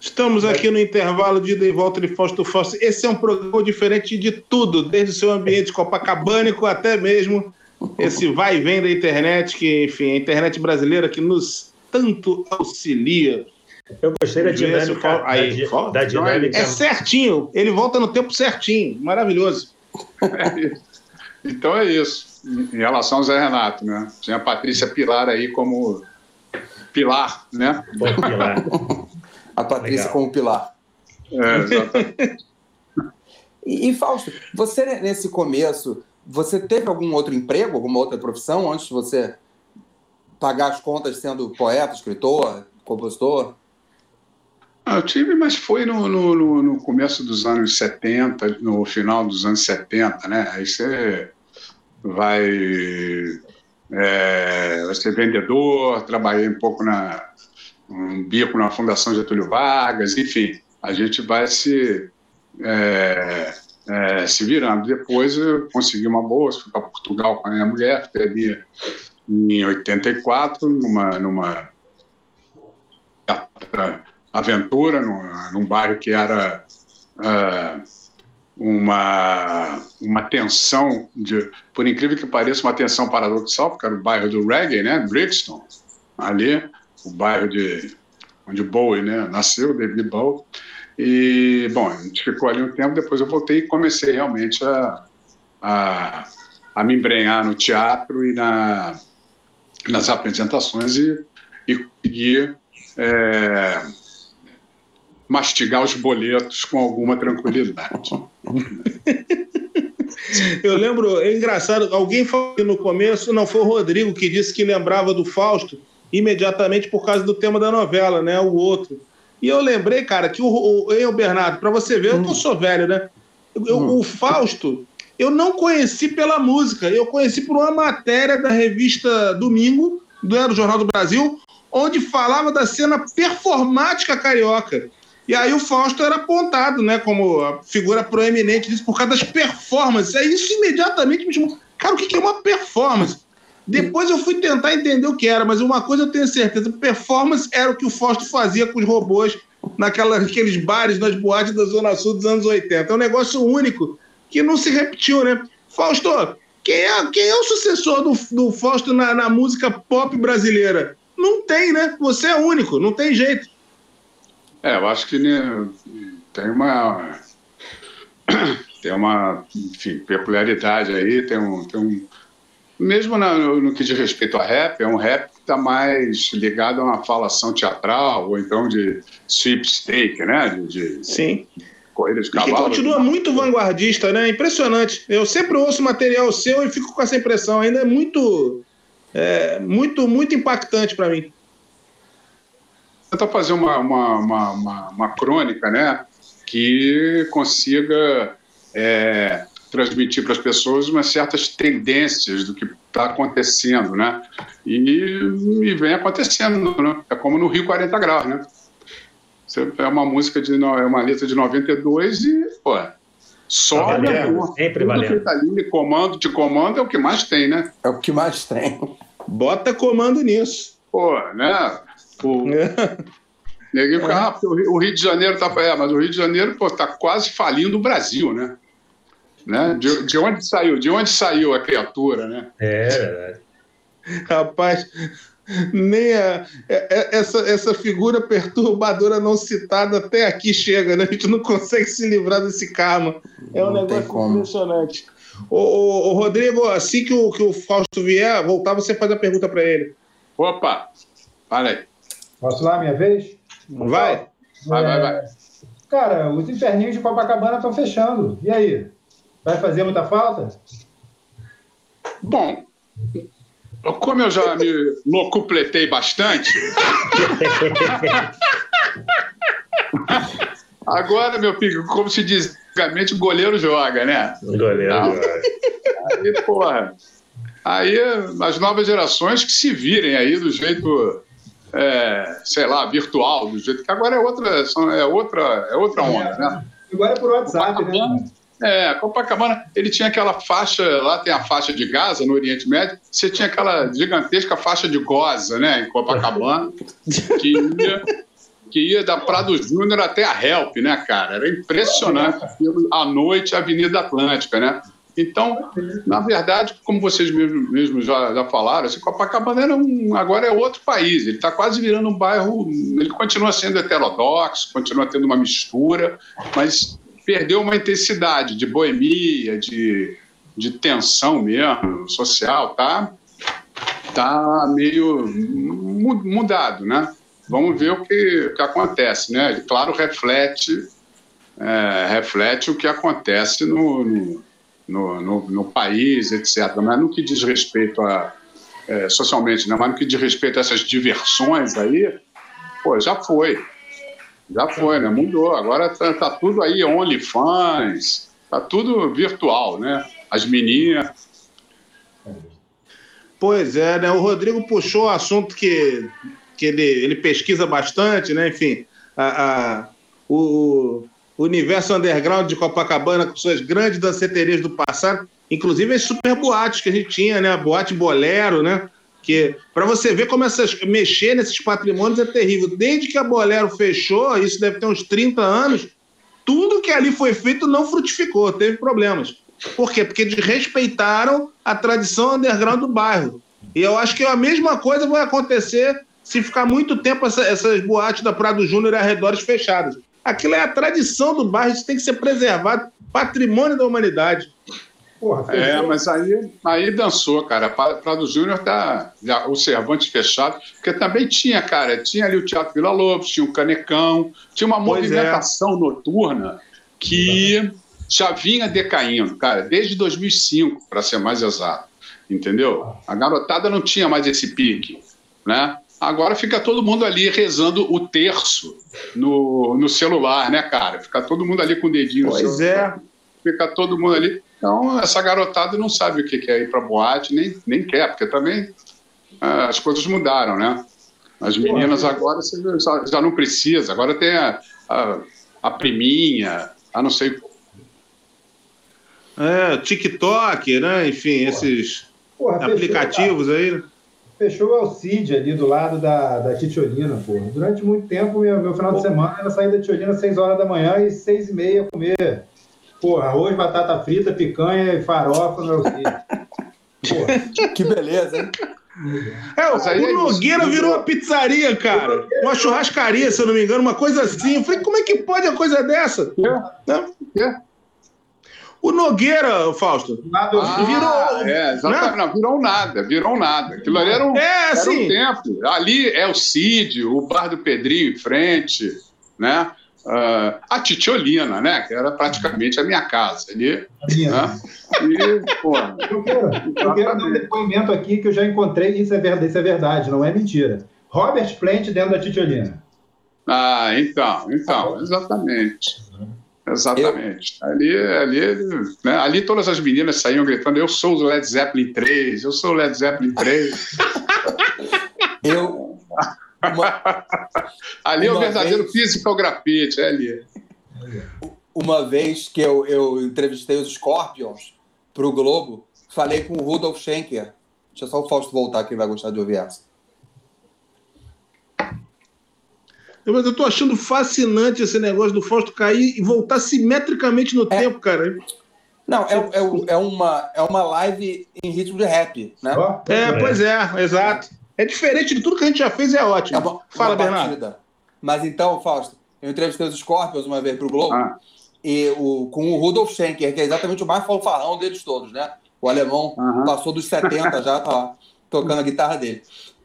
Estamos aqui no intervalo de ida e volta de Fausto Fausto. Esse é um programa diferente de tudo, desde o seu ambiente copacabânico até mesmo esse vai e vem da internet, que, enfim, a internet brasileira que nos tanto auxilia. Eu gostei da dinâmica. Aí, da, da dinâmica. É certinho, ele volta no tempo certinho, maravilhoso. então é isso. Em relação ao Zé Renato, né? Tinha a Patrícia Pilar aí como pilar, né? Bom, pilar. a Patrícia Legal. como pilar. É, exatamente. e, e Fausto, você nesse começo, você teve algum outro emprego, alguma outra profissão antes de você pagar as contas sendo poeta, escritor, compositor? Ah, eu tive, mas foi no, no, no, começo dos anos 70, no final dos anos 70, né? Aí você vai, é, vai ser vendedor, trabalhei um pouco na um bico na Fundação Getúlio Vargas, enfim, a gente vai se é, é, se virando. Depois eu consegui uma bolsa, fui para Portugal com a minha mulher, ali em 84, numa, numa aventura, num, num bairro que era uh, uma, uma tensão, de, por incrível que pareça, uma tensão paradoxal, porque era o bairro do reggae, né, Brixton, ali, o bairro de onde Bowie né, nasceu, David Bowie, e, bom, a gente ficou ali um tempo, depois eu voltei e comecei realmente a, a, a me embrenhar no teatro e na, nas apresentações e, e conseguir é, mastigar os boletos com alguma tranquilidade. Eu lembro, é engraçado, alguém falou no começo, não foi o Rodrigo que disse que lembrava do Fausto imediatamente por causa do tema da novela, né? O outro. E eu lembrei, cara, que o, o, eu, Bernardo, para você ver, eu não sou velho, né? Eu, hum. O Fausto, eu não conheci pela música, eu conheci por uma matéria da revista Domingo, do, Jornal do Brasil, onde falava da cena performática carioca. E aí o Fausto era apontado, né, como a figura proeminente disso por causa das performances. Aí isso imediatamente me chamou. Cara, o que é uma performance? Depois eu fui tentar entender o que era, mas uma coisa eu tenho certeza: performance era o que o Fausto fazia com os robôs naqueles bares, nas boates da Zona Sul dos anos 80. É um negócio único que não se repetiu, né? Fausto, quem é, quem é o sucessor do, do Fausto na, na música pop brasileira? Não tem, né? Você é único, não tem jeito. É, eu acho que né, tem uma tem uma enfim, peculiaridade aí, tem um, tem um mesmo no, no, que diz respeito a rap, é um rap que está mais ligado a uma falação teatral ou então de sweepstake, né? De, de Sim. Corrida de cavalo. Que continua muito vanguardista, né? Impressionante. Eu sempre ouço material seu e fico com essa impressão. Ainda é muito, é, muito, muito impactante para mim. Tentar fazer uma, uma, uma, uma, uma crônica, né? Que consiga é, transmitir para as pessoas umas certas tendências do que está acontecendo, né? E, e, vem acontecendo, né? É como no Rio 40 Graus, né? Você é uma música de é uma letra de 92 e, pô, só tá valendo, sempre valendo. Tá ali, comando de comando é o que mais tem, né? É o que mais tem. Bota comando nisso. Pô, né? O... Ninguém fica, é. ah, o Rio de Janeiro tá. É, mas o Rio de Janeiro, pô, tá quase falindo o Brasil, né? Né? De, de onde saiu? De onde saiu a criatura, né? É, verdade. Rapaz, nem a, é, é, essa, essa figura perturbadora não citada até aqui chega, né? A gente não consegue se livrar desse karma. É um não negócio impressionante. Ô, ô, ô, Rodrigo, assim que o, que o Fausto vier, voltar, você faz a pergunta para ele. Opa, fala aí. Posso lá, minha vez? Vai. Vai, vai, vai. Cara, os inferninhos de Copacabana estão fechando. E aí? Vai fazer muita falta? Bom, como eu já me locupletei bastante. Agora, meu filho, como se diz antigamente, o goleiro joga, né? O goleiro Não. joga. Aí, porra. Aí as novas gerações que se virem aí do jeito, é, sei lá, virtual, do jeito que agora é outra, é outra, é outra onda, né? Agora é por WhatsApp, né? É, Copacabana, ele tinha aquela faixa, lá tem a faixa de Gaza, no Oriente Médio, você tinha aquela gigantesca faixa de Goza, né, em Copacabana, que ia, que ia da Prado Júnior até a Help, né, cara? Era impressionante. À noite, a Avenida Atlântica, né? Então, na verdade, como vocês mesmos mesmo já, já falaram, assim, Copacabana era um, agora é outro país. Ele está quase virando um bairro. Ele continua sendo heterodoxo, continua tendo uma mistura, mas perdeu uma intensidade de boemia, de, de tensão mesmo, social, tá? Tá meio mudado, né? Vamos ver o que, o que acontece, né? Ele, claro, reflete, é, reflete o que acontece no, no no, no, no, país, etc. Mas no que diz respeito a. É, socialmente, né? mas no que diz respeito a essas diversões aí, pô, já foi. Já foi, né? Mudou. Agora tá, tá tudo aí, OnlyFans, tá tudo virtual, né? As meninas. Pois é, né? O Rodrigo puxou o assunto que, que ele, ele pesquisa bastante, né? Enfim, a, a o, o universo underground de Copacabana com suas grandes danceterias do passado, inclusive as super boates que a gente tinha, né? A boate Bolero, né? Que para você ver como essas mexer nesses patrimônios é terrível. Desde que a Bolero fechou, isso deve ter uns 30 anos, tudo que ali foi feito não frutificou, teve problemas. Por quê? Porque desrespeitaram a tradição underground do bairro. E eu acho que a mesma coisa vai acontecer se ficar muito tempo essa, essas boates da Prado Júnior e arredores fechadas. Aquilo é a tradição do bairro, isso tem que ser preservado, patrimônio da humanidade. Porra, é, mas aí, aí dançou, cara. Prado Júnior tá já, o Cervantes fechado, porque também tinha, cara, tinha ali o Teatro Vila Lobos, tinha o Canecão, tinha uma pois é. movimentação é. noturna que já vinha decaindo, cara, desde 2005, para ser mais exato, entendeu? A garotada não tinha mais esse pique, né? Agora fica todo mundo ali rezando o terço no, no celular, né, cara? Fica todo mundo ali com o dedinho pois no celular. É. Fica todo mundo ali. Então, essa garotada não sabe o que é ir para boate, nem, nem quer, porque também ah, as coisas mudaram, né? As meninas agora já, já não precisa, agora tem a, a, a priminha, a não sei. É, TikTok, né? Enfim, esses Porra, aplicativos aí. Né? Fechou o Alcide ali do lado da, da Titiolina, pô. Durante muito tempo, meu, meu final de semana era sair da Titiolina às 6 horas da manhã e 6 e meia comer. Pô, arroz, batata frita, picanha e farofa no Alcide. que beleza, hein? É, o, Nogueira virou uma pizzaria, cara. Uma churrascaria, se eu não me engano, uma coisa assim. Eu falei, como é que pode uma coisa dessa? É. É. O Nogueira, Fausto, nada, ah, virou. É, exatamente, né? não, virou nada, virou nada. Aquilo ali era um, é, era um tempo. Ali é o Cid, o Bar do Pedrinho em frente, né? Uh, a Titiolina, né? Que era praticamente a minha casa ali. Minha. Né? E, pô, eu, quero, eu quero dar um depoimento aqui que eu já encontrei, isso é verdade, isso é verdade, não é mentira. Robert Plant dentro da Titiolina. Ah, então, então, exatamente. Exatamente. Eu... Ali, ali, né, ali todas as meninas saíam gritando: Eu sou o Led Zeppelin 3, eu sou o Led Zeppelin 3. eu. Uma... ali uma é o verdadeiro vez... physical grafite, é ali. Uma vez que eu, eu entrevistei os Scorpions para o Globo, falei com o Rudolf Schenker. Deixa só o Fausto voltar, que ele vai gostar de ouvir essa. Mas eu tô achando fascinante esse negócio do Fausto cair e voltar simetricamente no é. tempo, cara. Não, é, é, é, uma, é uma live em ritmo de rap, né? É, pois é, exato. É diferente de tudo que a gente já fez, é ótimo. É uma, Fala, uma Bernardo. Partida. Mas então, Fausto, eu entrevistei os Scorpions uma vez pro Globo, ah. e o, com o Rudolf Schenker, que é exatamente o mais fanfarrão deles todos, né? O alemão passou dos 70 já, tá lá, tocando a guitarra dele.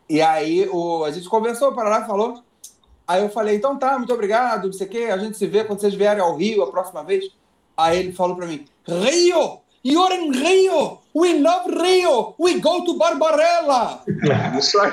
E aí o, a gente conversou, o Paraná falou. Aí eu falei, então tá, muito obrigado, não sei o quê, a gente se vê quando vocês vierem ao Rio a próxima vez. Aí ele falou para mim, Rio! You're in Rio! We love Rio! We go to Barbarella! Isso aí.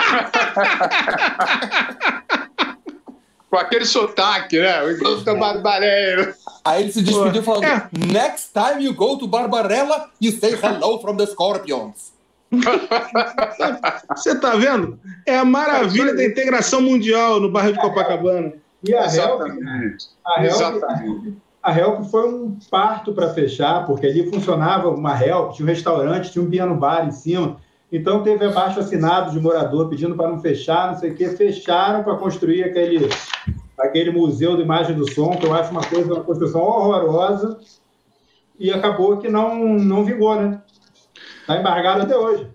Com aquele sotaque, né? We go to Barbarella. Aí ele se despediu falando, é. next time you go to Barbarella, you say hello from the Scorpions. Você tá vendo? É a maravilha da integração mundial no bairro de Copacabana. E a Exatamente. Help, a Help, Exatamente. A Help foi um parto para fechar, porque ali funcionava uma Help, tinha um restaurante, tinha um piano bar em cima. Então teve abaixo assinado de morador pedindo para não fechar, não sei o quê. Fecharam para construir aquele, aquele museu de imagem do som, que eu acho uma coisa, uma construção horrorosa. E acabou que não, não vingou, né? Está embargado até hoje.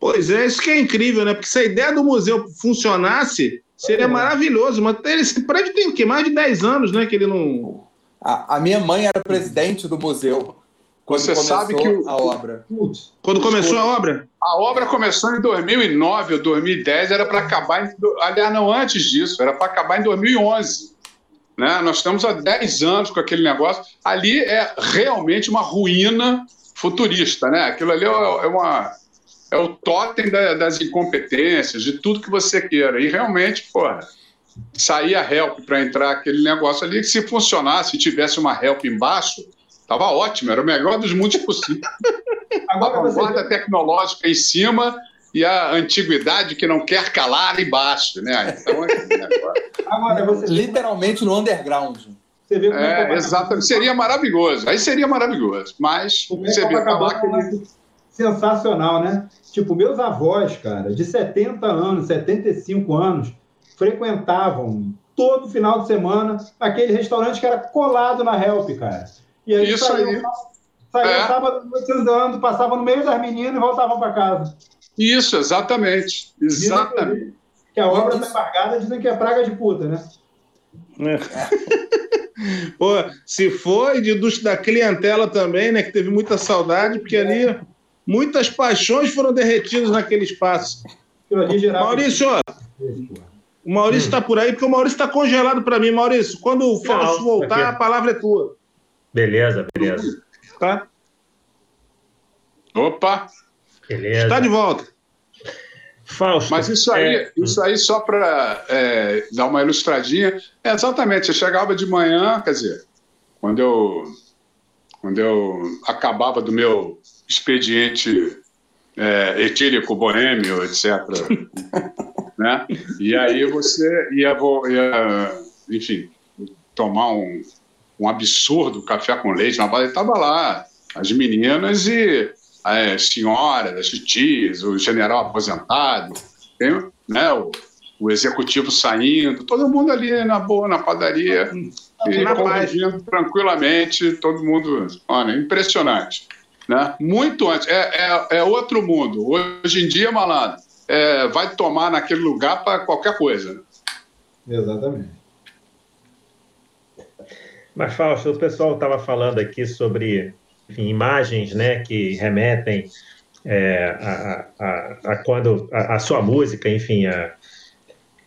Pois é, isso que é incrível, né? Porque se a ideia do museu funcionasse, seria é. maravilhoso. Mas esse prédio tem o quê? Mais de 10 anos, né? Que ele não. A, a minha mãe era presidente do museu. Você sabe que o, a obra. Quando começou a obra? A obra começou em 2009 ou 2010, era para acabar, em, aliás, não antes disso, era para acabar em 2011. Né? Nós estamos há 10 anos com aquele negócio. Ali é realmente uma ruína futurista, né? Aquilo ali é, é uma é o totem da, das incompetências, de tudo que você queira. E realmente, porra, saía help para entrar aquele negócio ali, que se funcionasse, se tivesse uma help embaixo, Tava ótimo, era o melhor dos mundos possível. Agora, a vanguarda tecnológica em cima e a antiguidade que não quer calar embaixo, né? Então, é Agora, você... Literalmente no underground. Você vê como é, é exatamente. Seria maravilhoso. Aí seria maravilhoso. Mas você vê acabar aquele... sensacional, né? Tipo, meus avós, cara, de 70 anos, 75 anos, frequentavam todo final de semana aquele restaurante que era colado na Help, cara. E aí Isso saiu, aí. Saía é. sábado andando, passava no meio das meninas e voltava para casa. Isso, exatamente. Exatamente. Que a obra está embargada, dizem que é praga de puta, né? É. Pô, se foi de, da clientela também, né? Que teve muita saudade, porque ali muitas paixões foram derretidas naquele espaço. Maurício, o Maurício está hum. por aí, porque o Maurício está congelado para mim. Maurício, quando o Fausto voltar, a palavra é tua. Beleza, beleza. Tá? Opa! Beleza. Está de volta. Fausto. Mas isso aí, é... isso aí só para é, dar uma ilustradinha, é exatamente, você chegava de manhã, quer dizer, quando eu, quando eu acabava do meu expediente é, etílico, boêmio, etc., né? E aí você ia, ia enfim, tomar um, um absurdo café com leite na base, estava lá as meninas e as senhoras, as tias, o general aposentado, tem, né, o, o, executivo saindo, todo mundo ali na boa, na padaria, e na convivendo tranquilamente, todo mundo, olha, impressionante. Né? Muito antes, é, é, é outro mundo. Hoje em dia, malandro, é, vai tomar naquele lugar para qualquer coisa. Exatamente. Mas, Fausto, o pessoal estava falando aqui sobre enfim, imagens né, que remetem é, a, a, a, quando a, a, sua música, enfim, a,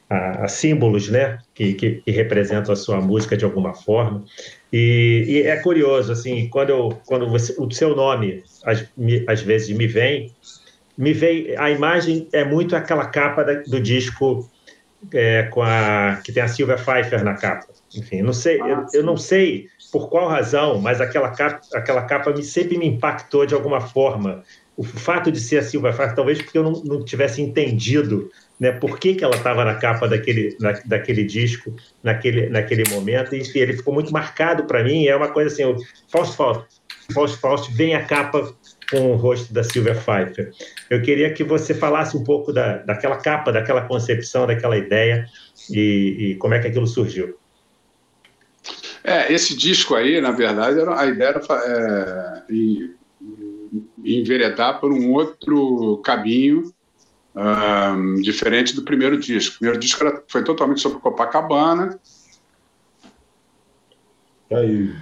a, símbolos né, que, que, que, representam a sua música de alguma forma. E, e é curioso, assim, quando, eu, quando você, o seu nome às, às vezes me vem, me vem a imagem é muito aquela capa da, do disco é, com a que tem a Silvia Pfeiffer na capa. Enfim, não sei, eu, ah, eu, não sei por qual razão, mas aquela capa, aquela capa me, sempre me impactou de alguma forma. O fato de ser a Silva Pfeiffer, talvez porque eu não, não tivesse entendido né, por que, que ela estava na capa daquele, na, daquele disco, naquele, naquele momento. Enfim, ele ficou muito marcado para mim. É uma coisa assim, o Fausto Fausto, Fausto Fausto, vem a capa com o rosto da Silvia Pfeiffer. Eu queria que você falasse um pouco da, daquela capa, daquela concepção, daquela ideia e, e como é que aquilo surgiu. É, esse disco aí, na verdade, era, a ideia era é, enveredar por um outro caminho um, diferente do primeiro disco. O primeiro disco era, foi totalmente sobre Copacabana. Aí.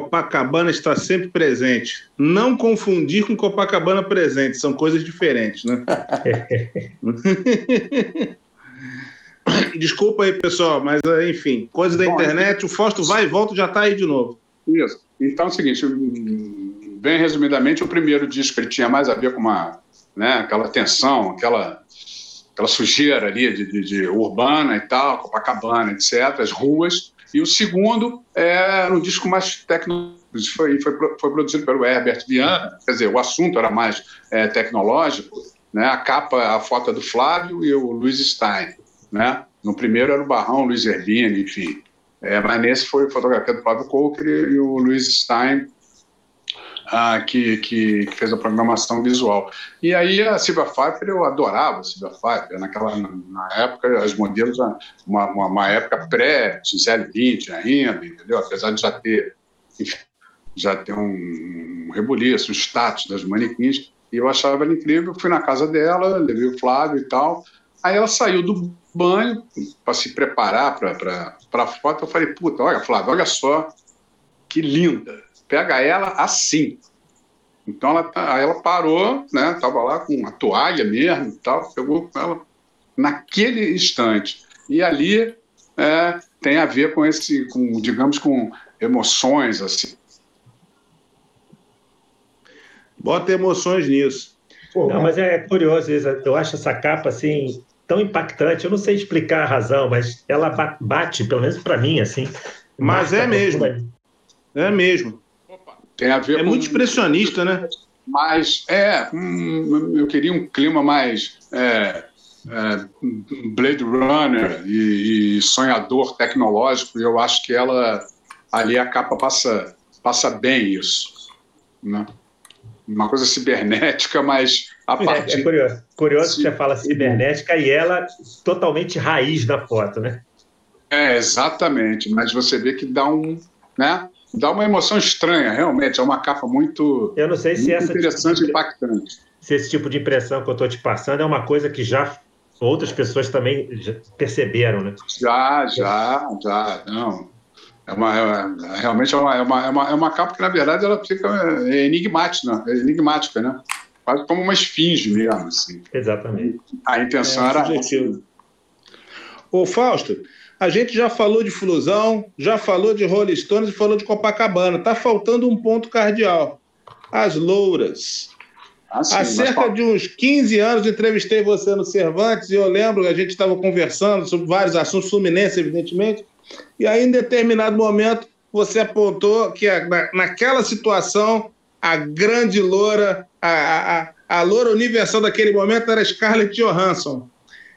Copacabana está sempre presente. Não confundir com Copacabana presente, são coisas diferentes, né? Desculpa aí, pessoal, mas eh, enfim, coisa da Bom, internet, o Fausto vai e volta já está aí de novo. Isso. Então é o seguinte, bem resumidamente, o primeiro disco ele tinha mais a ver com uma, né, aquela tensão, aquela, aquela sujeira ali de, de, de urbana e tal, Copacabana, etc., as ruas. E o segundo é um disco mais técnico, foi, foi, foi produzido pelo Herbert Viana, quer dizer, o assunto era mais é, tecnológico, né? a capa, a foto é do Flávio e o Luiz Stein. Né? No primeiro era o Barrão, Luiz Herbini, enfim. É, mas nesse foi fotografia do Flávio Coker e o Luiz Stein, que, que, que, fez a programação visual. E aí a Silvia Pfeiffer, eu adorava a Silvia Pfeiffer, naquela, na época, as modelos, uma, uma, uma época pré-Gisele 20 ainda, entendeu? Apesar de já ter, já ter um, um rebuliço, um status das manequins, e eu achava ela incrível, fui na casa dela, levei o Flávio e tal, aí ela saiu do banho para se preparar para a foto, eu falei, puta, olha Flávio, olha só que linda, pega ela assim. Então ela, aí ela parou, né? Tava lá com a toalha mesmo e tal, pegou com ela naquele instante. E ali é, tem a ver com esse, com, digamos, com emoções assim. Bota emoções nisso. Não, mas é curioso, eu acho essa capa assim tão impactante. Eu não sei explicar a razão, mas ela bate, pelo menos para mim, assim. Mas é mesmo. É mesmo. Tem a ver é com... muito expressionista, né? Mas é, hum, eu queria um clima mais é, é, Blade Runner e, e, sonhador tecnológico. E eu acho que ela ali a capa passa passa bem isso, né? Uma coisa cibernética, mas a é, partir... é, curioso, curioso que você fala cibernética e ela totalmente raiz da foto, né? É, exatamente. Mas você vê que dá um, né? Dá uma emoção estranha, realmente. É uma capa muito, Eu não sei se essa interessante e impactante. Se esse tipo de impressão que eu estou te passando é uma coisa que já outras pessoas também perceberam, né? Já, já, já. Não. É uma, é, realmente é uma, é, uma, é, uma, é uma capa que, na verdade, ela fica enigmática, é enigmática, né? Quase como uma esfinge mesmo, assim. Exatamente. A intenção é, era... Ô, Fausto, a gente já falou de Flusão, já falou de Rolling Stones e falou de Copacabana. Está faltando um ponto cardial. As louras. Ah, sim, Há cerca mas... de uns 15 anos entrevistei você no Cervantes e eu lembro que a gente estava conversando sobre vários assuntos, Fluminense, evidentemente, e aí em determinado momento você apontou que na, naquela situação a grande loura, a, a, a loura universal daquele momento era Scarlett Johansson.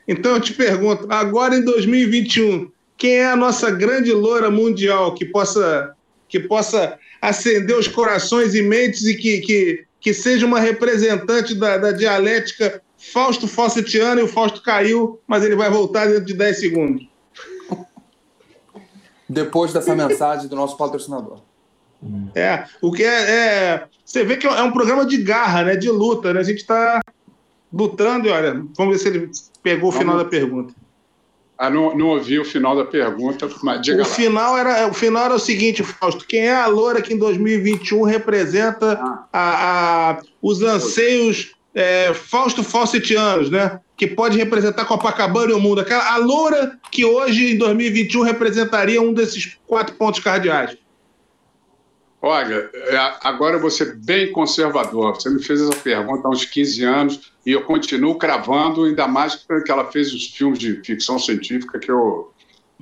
Então eu te pergunto, agora em 2021, quem é a nossa grande loura mundial que possa, que possa acender os corações e mentes e que, que, que seja uma representante da, da dialética Fausto Fawcettiano e o Fausto caiu, mas ele vai voltar dentro de 10 segundos. Depois dessa mensagem do nosso patrocinador. É, o que é, é, Você vê que é um programa de garra, né? De luta, né? A gente está lutando e olha, vamos ver se ele pegou o vamos... final da pergunta. Ah, não, não ouvi o final da pergunta, mas diga o lá. Final era, o final era o seguinte, Fausto: quem é a loura que em 2021 representa ah. a, a, os anseios é, Fausto Fawcettianos, né? Que pode representar Copacabana e o mundo. Aquela, a loura que hoje, em 2021, representaria um desses quatro pontos cardeais. Olha, é, agora eu vou ser bem conservador. Você me fez essa pergunta há uns 15 anos e eu continuo cravando, ainda mais que ela fez os filmes de ficção científica que eu,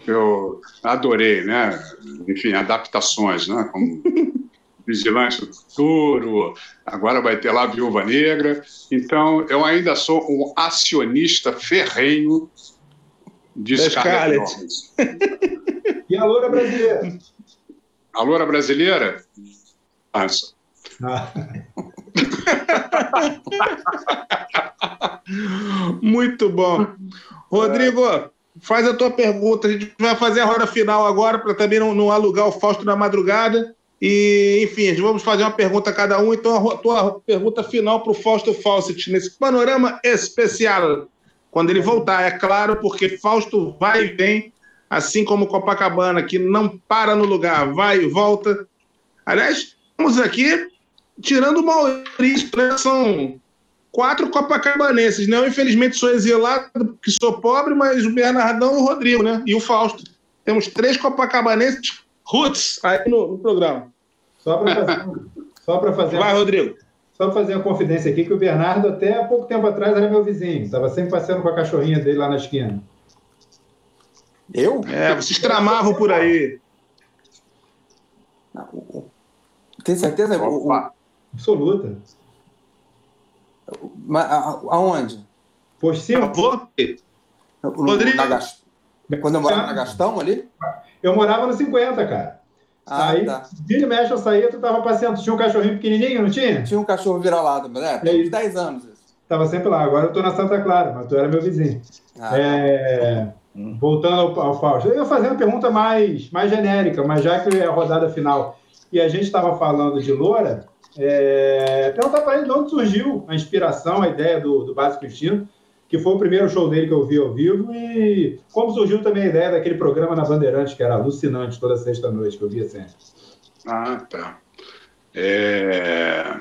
que eu adorei, né? Enfim, adaptações, né? Como Vigilante do Futuro, agora vai ter lá Viúva Negra. Então, eu ainda sou um acionista ferrenho de Scarlett. e a loura brasileira? A loura brasileira? Passa. Ah. Muito bom. Rodrigo, faz a tua pergunta. A gente vai fazer a roda final agora para também não, não, alugar o Fausto na madrugada. E, enfim, vamos fazer uma pergunta a cada um. Então, a tua pergunta final para o Fausto Fawcett nesse panorama especial. Quando ele voltar, é claro, porque Fausto vai e vem assim como Copacabana, que não para no lugar, vai e volta. Aliás, estamos aqui tirando o Maurício, né? São quatro copacabanenses, né? Eu, infelizmente, sou exilado, que sou pobre, mas o Bernardão e o Rodrigo, né? E o Fausto. Temos três copacabanenses roots aí no, no programa. Só para fazer, só fazer. Vai, Rodrigo. Só para fazer uma confidência aqui, que o Bernardo, até há pouco tempo atrás, era meu vizinho. Estava sempre passeando com a cachorrinha dele lá na esquina. Eu? É, vocês tramavam por aí. Tem certeza? Opa. Absoluta. Mas aonde? Por cima. Vou. Rodrigo. Na Gast... Quando eu morava na Gastão ali? Eu morava no 50, cara. Ah, aí, tá. vira e mexe, eu saía, tu tava passeando. Tinha um cachorrinho pequenininho, não tinha? Tinha um cachorro vira-lata, mas é, tem uns 10 anos isso. Tava sempre lá. Agora eu tô na Santa Clara, mas tu era meu vizinho. Ah, é... Voltando ao, ao Fausto. Eu ia fazer uma pergunta mais, mais genérica, mas já que é a rodada final e a gente estava falando de Loura, é... perguntar para ele de onde surgiu a inspiração, a ideia do, do Básico Instinto que foi o primeiro show dele que eu vi ao vivo, e como surgiu também a ideia daquele programa na Bandeirantes, que era alucinante toda sexta-noite, que eu via sempre. Ah, tá. É...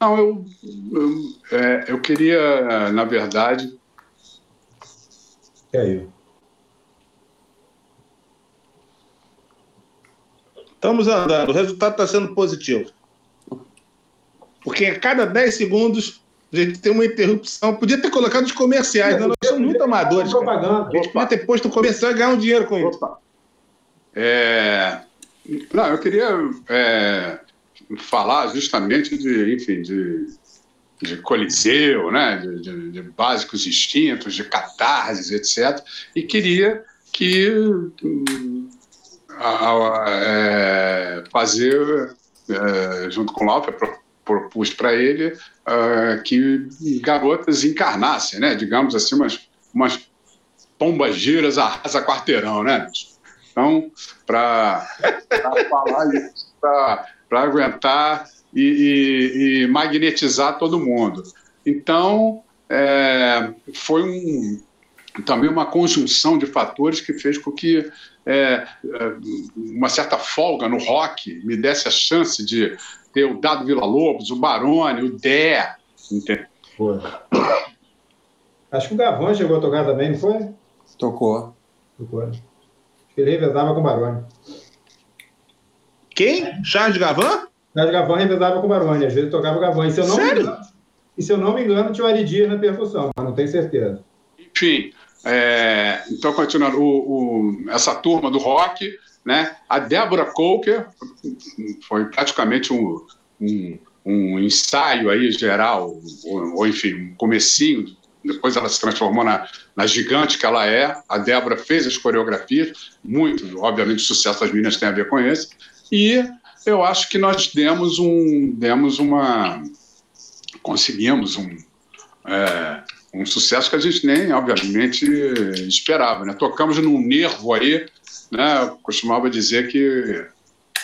Não, eu, eu, é, eu queria, na verdade. E aí? Estamos andando, o resultado está sendo positivo. Porque a cada 10 segundos a gente tem uma interrupção. Podia ter colocado os comerciais, né? nós somos muito amadores. Propaganda. A gente podia ter posto comercial e ganhar um dinheiro com isso. É... Não, eu queria é, falar justamente de, enfim, de, de Coliseu, né? De, de, de, básicos instintos, de catarses, etc. E queria que a, a, é, fazer, é, junto com o Lauper, propus para ele uh, que garotas encarnassem, né? digamos assim, umas, umas pombas giras arrasa quarteirão, né? Então, para falar isso, para aguentar e, e, e, magnetizar todo mundo. Então, é, foi um, também uma conjunção de fatores que fez com que é, é uma certa folga no rock me desse a chance de ter o Dado Vila Lobos, o Barone, o Dé. Foi. Acho que o Gavão chegou a tocar também, não foi? Tocou. Tocou. Ele revezava com o Barone. Quem? Charles Gavan? Charles Gavan revezava com o Barone, às vezes tocava o Gavan. E se eu não Sério? Me engano, e se eu não me engano, tinha o Aridias na percussão, mas não tenho certeza. Enfim, é, então continuando, o, o, essa turma do rock né? A Débora Coker foi praticamente um, um, um ensaio aí geral, ou, ou, enfim, um comecinho. Depois ela se transformou na, na gigante que ela é. A Débora fez as coreografias, muito, obviamente, o sucesso das meninas tem a ver com isso. E eu acho que nós demos um, demos uma, conseguimos um, é, um sucesso que a gente nem, obviamente, esperava. Né? Tocamos num nervo aí né, eu costumava dizer que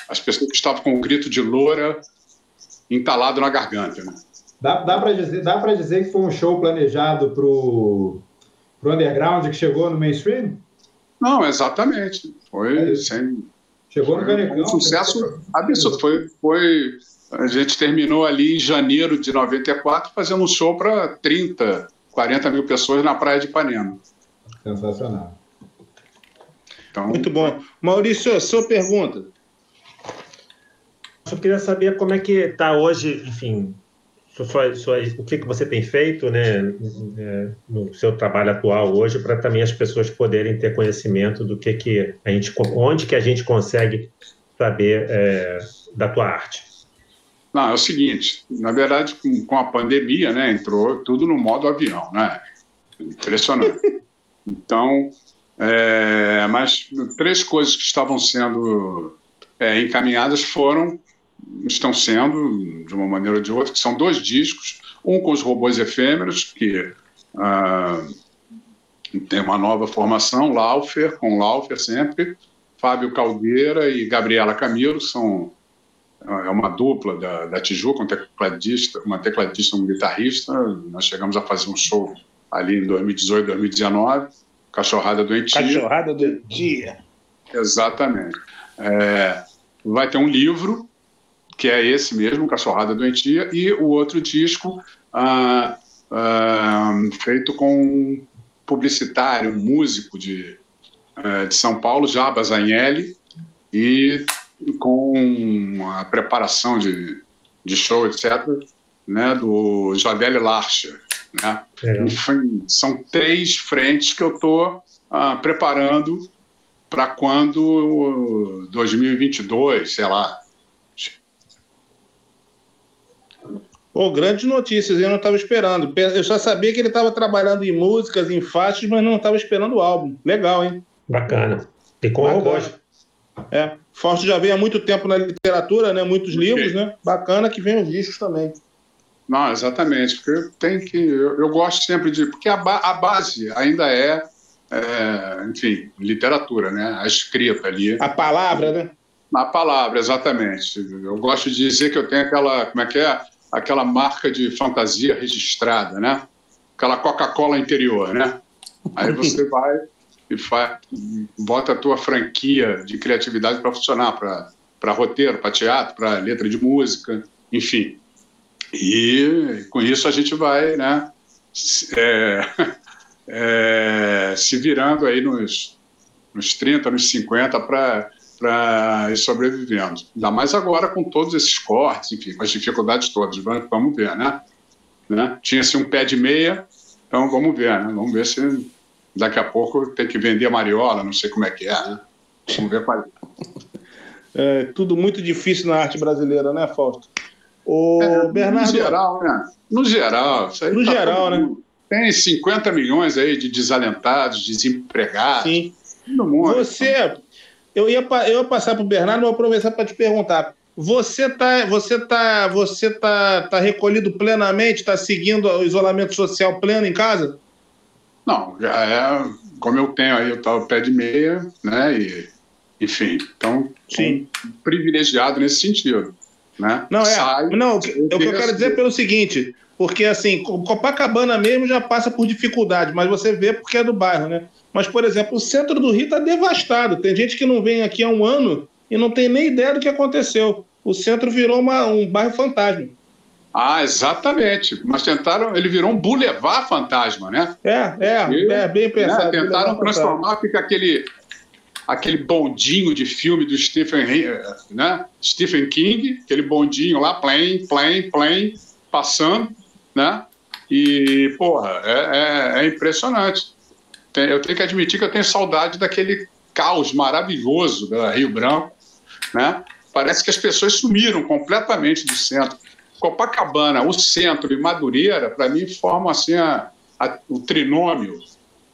as pessoas estavam com o grito de loura entalado na garganta. Né? Dá, dá para dizer, dá dizer que foi um show planejado para o underground que chegou no mainstream? Não, exatamente. Foi é sem. Chegou no Canecão. Um sucesso absurdo. Foi, foi, a gente terminou ali em janeiro de 94 fazendo um show para 30, 40 mil pessoas na praia de Ipanema. Sensacional. Então, Muito bom. Maurício, sua pergunta. Eu queria saber como é que está hoje, enfim, sua, sua, o que, que você tem feito né, é, no seu trabalho atual hoje para também as pessoas poderem ter conhecimento do que, que a gente, onde que a gente consegue saber é, da tua arte. Não, é o seguinte, na verdade, com, com a pandemia, né, entrou tudo no modo avião, né? Impressionante. Então, é, mas três coisas que estavam sendo é, encaminhadas foram, estão sendo, de uma maneira ou de outra, que são dois discos, um com os robôs efêmeros, que ah, tem uma nova formação, Laufer, com Laufer sempre, Fábio Caldeira e Gabriela Camilo, são é uma dupla da, da Tijuca, um tecladista, uma tecladista e um guitarrista. Nós chegamos a fazer um show ali em 2018, 2019. Cachorrada Doentia. Cachorrada Doentia. Exatamente. É, vai ter um livro, que é esse mesmo, Cachorrada Doentia, e o outro disco ah, ah, feito com um publicitário, um músico de, eh, de São Paulo, Jabas Anelli, e com a preparação de, de show, etc., né, do Jadele Larcher. Né? É. Enfim, são três frentes que eu estou ah, preparando para quando 2022, sei lá. Pô, grandes notícias, eu não estava esperando. Eu já sabia que ele estava trabalhando em músicas, em faixas, mas não estava esperando o álbum. Legal, hein? Bacana. Ficou robôs. É. Fausto já vem há muito tempo na literatura, né? Muitos livros, né? Bacana que vem os discos também. Não, exatamente. Porque tem que. Eu, eu, gosto sempre de. Porque a, ba, a base ainda é, é, enfim, literatura, né? A escrita ali. A palavra, né? A palavra, exatamente. Eu gosto de dizer que eu tenho aquela. Como é que é? Aquela marca de fantasia registrada, né? Aquela Coca-Cola interior, né? Aí você vai e faz, bota a tua franquia de criatividade para funcionar, para roteiro, para teatro, para letra de música, enfim. E com isso a gente vai né, é, é, se virando aí nos, nos 30, nos 50 para ir sobrevivendo. Ainda mais agora com todos esses cortes, enfim, com as dificuldades todas. Vamos ver, né? né? Tinha-se um pé de meia, então vamos ver, né? Vamos ver se daqui a pouco tem que vender a mariola, não sei como é que é, né? Vamos ver qual é. é tudo muito difícil na arte brasileira, né, Fausto? O é, Bernardo... No geral, né? No geral. No tá geral, né? Tem 50 milhões aí de desalentados, desempregados. Sim. No mundo. Você... Eu ia, eu ia passar para o Bernardo, vou aproveitar para te perguntar. Você tá, você tá, você tá, tá recolhido plenamente, está seguindo o isolamento social pleno em casa? Não, já é como eu tenho aí o tal pé de meia, né? E, enfim, então Sim. privilegiado nesse sentido. Né? Não, é. Sai, não, o que eu quero dizer é pelo seguinte, porque assim, Copacabana mesmo já passa por dificuldade, mas você vê porque é do bairro, né? Mas, por exemplo, o centro do Rio está devastado. Tem gente que não vem aqui há um ano e não tem nem ideia do que aconteceu. O centro virou uma, um bairro fantasma. Ah, exatamente. Mas tentaram, ele virou um boulevard fantasma, né? É, é, e, é bem pensado. Né? Tentaram transformar, fica aquele aquele bondinho de filme do Stephen, né? Stephen King, aquele bondinho lá, plane, plane, plane, passando, né? E, porra, é, é, é impressionante. eu tenho que admitir que eu tenho saudade daquele caos maravilhoso da Rio Branco, né? Parece que as pessoas sumiram completamente do centro. Copacabana, o centro e Madureira, para mim, formam assim, a, a, o trinômio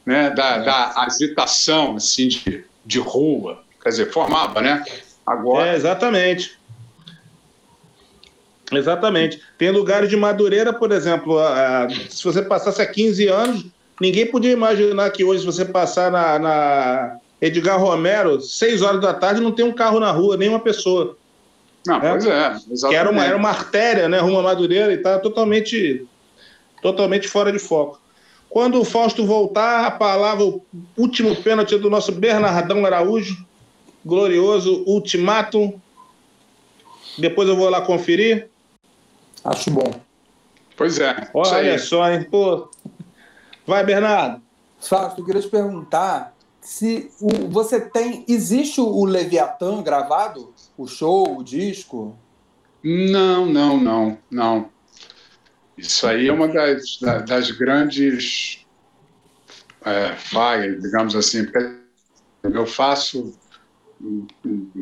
né, da, é. da agitação assim, de, de rua. Quer dizer, formava, né? Agora... É, exatamente. Exatamente. Tem lugares de Madureira, por exemplo, se você passasse há 15 anos, ninguém podia imaginar que hoje, se você passar na, na Edgar Romero, 6 horas da tarde, não tem um carro na rua, nem uma pessoa. Não, né? pois é, exatamente. Que era uma, era uma artéria, né, rumo a Madureira e tá totalmente, totalmente fora de foco. Quando o Fausto voltar, a palavra, o último pênalti do nosso Bernardão Araújo, glorioso ultimatum. Depois eu vou lá conferir. Acho bom. Pois é. Olha só, hein? Pô. Vai, Bernardo. Fausto, eu queria te perguntar se o, você tem. Existe o Leviatã gravado? O show, o disco? Não, não, não, não. Isso aí é uma das, das grandes é, falhas, digamos assim, porque eu faço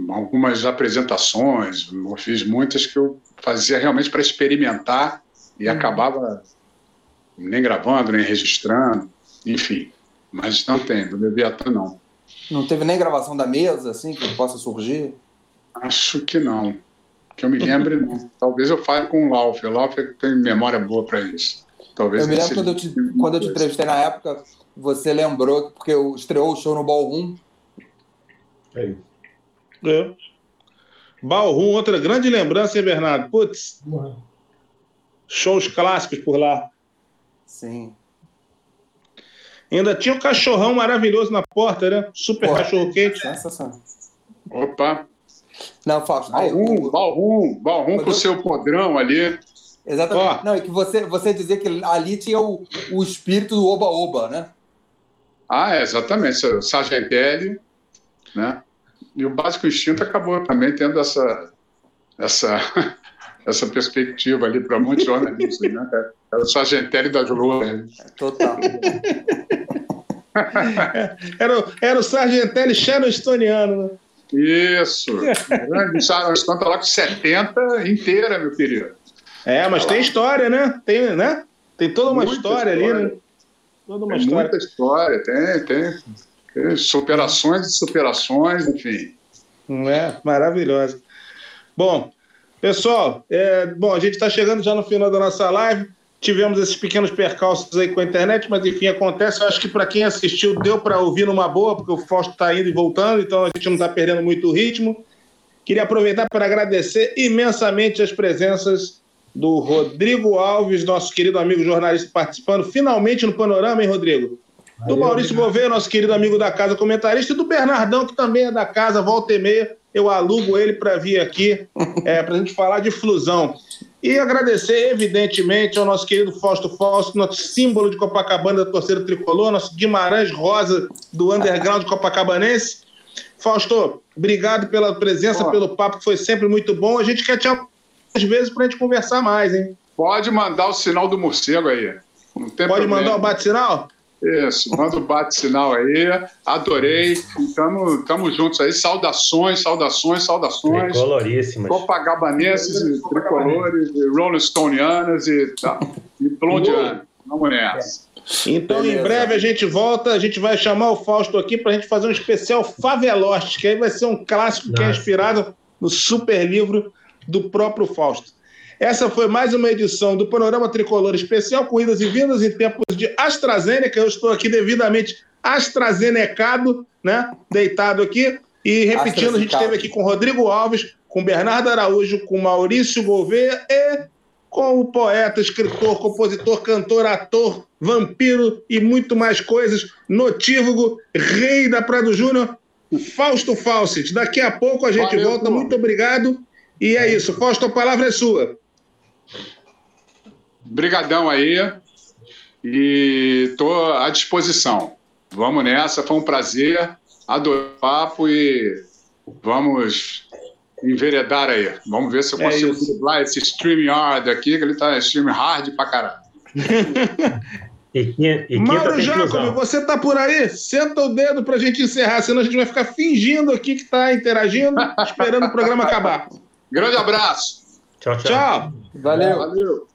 algumas apresentações, eu fiz muitas que eu fazia realmente para experimentar e uhum. acabava nem gravando, nem registrando, enfim. Mas não tem, do Leviatã não. Não teve nem gravação da mesa, assim, que possa surgir? Acho que não. Que eu me lembre, não. Talvez eu fale com o Lauf. O Lauf tem memória boa para isso. Talvez eu me lembro quando eu, te, quando eu te entrevistei na época, você lembrou, porque estreou o show no Ballroom. É. é. Ballroom, outra grande lembrança, hein, Bernardo? Putz. Shows clássicos por lá. Sim. Ainda tinha um cachorrão maravilhoso na porta, né? Super Porra. cachorro quente. Opa. Não, Fausto. Balrum, Balrum, Balrum com o seu podrão ali. Exatamente. Oh. Não, é que você, você dizia que ali tinha o, o espírito do oba-oba, né? Ah, é, exatamente. O Sargentelli, né? E o Básico Instinto acabou também tendo essa, essa, essa perspectiva ali para muitos jornalistas, né? Era o Sargentelli das ruas. Né? Total. era, era o Sargentelli Shannon-Estoniano, né? Isso. Grande Sharon Stone tá lá com 70 inteira, meu querido. É, mas tá tem lá. história, né? Tem, né? Tem toda uma história, história, ali, né? Toda uma tem história. Muita história, tem, tem. Superações e superações, enfim. É, maravilhosa. Bom, pessoal, é, bom, a gente está chegando já no final da nossa live. Tivemos esses pequenos percalços aí com a internet, mas enfim, acontece. Eu acho que para quem assistiu deu para ouvir numa boa, porque o Fausto está indo e voltando, então a gente não está perdendo muito o ritmo. Queria aproveitar para agradecer imensamente as presenças do Rodrigo Alves, nosso querido amigo jornalista participando, finalmente no Panorama, hein, Rodrigo? Do Maurício Gouveia, nosso querido amigo da casa comentarista, e do Bernardão, que também é da casa, volta e meia. Eu alugo ele para vir aqui, é, para a gente falar de flusão. E agradecer, evidentemente, ao nosso querido Fausto Fausto, nosso símbolo de Copacabana da torcida tricolor, nosso Guimarães Rosa do underground copacabanense. Fausto, obrigado pela presença, Pô. pelo papo, que foi sempre muito bom. A gente quer te às vezes para a gente conversar mais, hein? Pode mandar o sinal do morcego aí. Pode problema. mandar o bate-sinal? Isso, manda o bate-sinal aí. Adorei. Estamos juntos aí. Saudações, saudações, saudações. Tricoloríssimas. Copagabanenses e tricolores, e Rolling Stoneanas e, tá, e Blondianas. Vamos nessa. Então, Beleza. em breve a gente volta, a gente vai chamar o Fausto aqui para a gente fazer um especial Faveloste, que aí vai ser um clássico Nossa. que é inspirado no super livro do próprio Fausto. Essa foi mais uma edição do Panorama Tricolor Especial, Corridas e Vindas em tempos de AstraZeneca. Eu estou aqui devidamente AstraZenecado, né? Deitado aqui. E repetindo, a gente esteve aqui com Rodrigo Alves, com Bernardo Araújo, com Maurício Gouveia e com o poeta, escritor, compositor, cantor, ator, vampiro e muito mais coisas, notívago, rei da Prado Júnior, Fausto Fawcett. Daqui a pouco a gente Valeu, volta. Muito obrigado. E é isso. Fausto, a palavra é sua. Brigadão aí. E estou à disposição. Vamos nessa, foi um prazer. Adorei o papo e vamos enveredar aí. Vamos ver se eu é consigo é driblar esse StreamYard aqui, que ele está stream hard pra caralho. E, e Mauro Jacob, você tá por aí? Senta o dedo pra gente encerrar, senão a gente vai ficar fingindo aqui que tá interagindo, esperando o programa acabar. Grande abraço. Tchau, tchau. Tchau. Valeu. Valeu.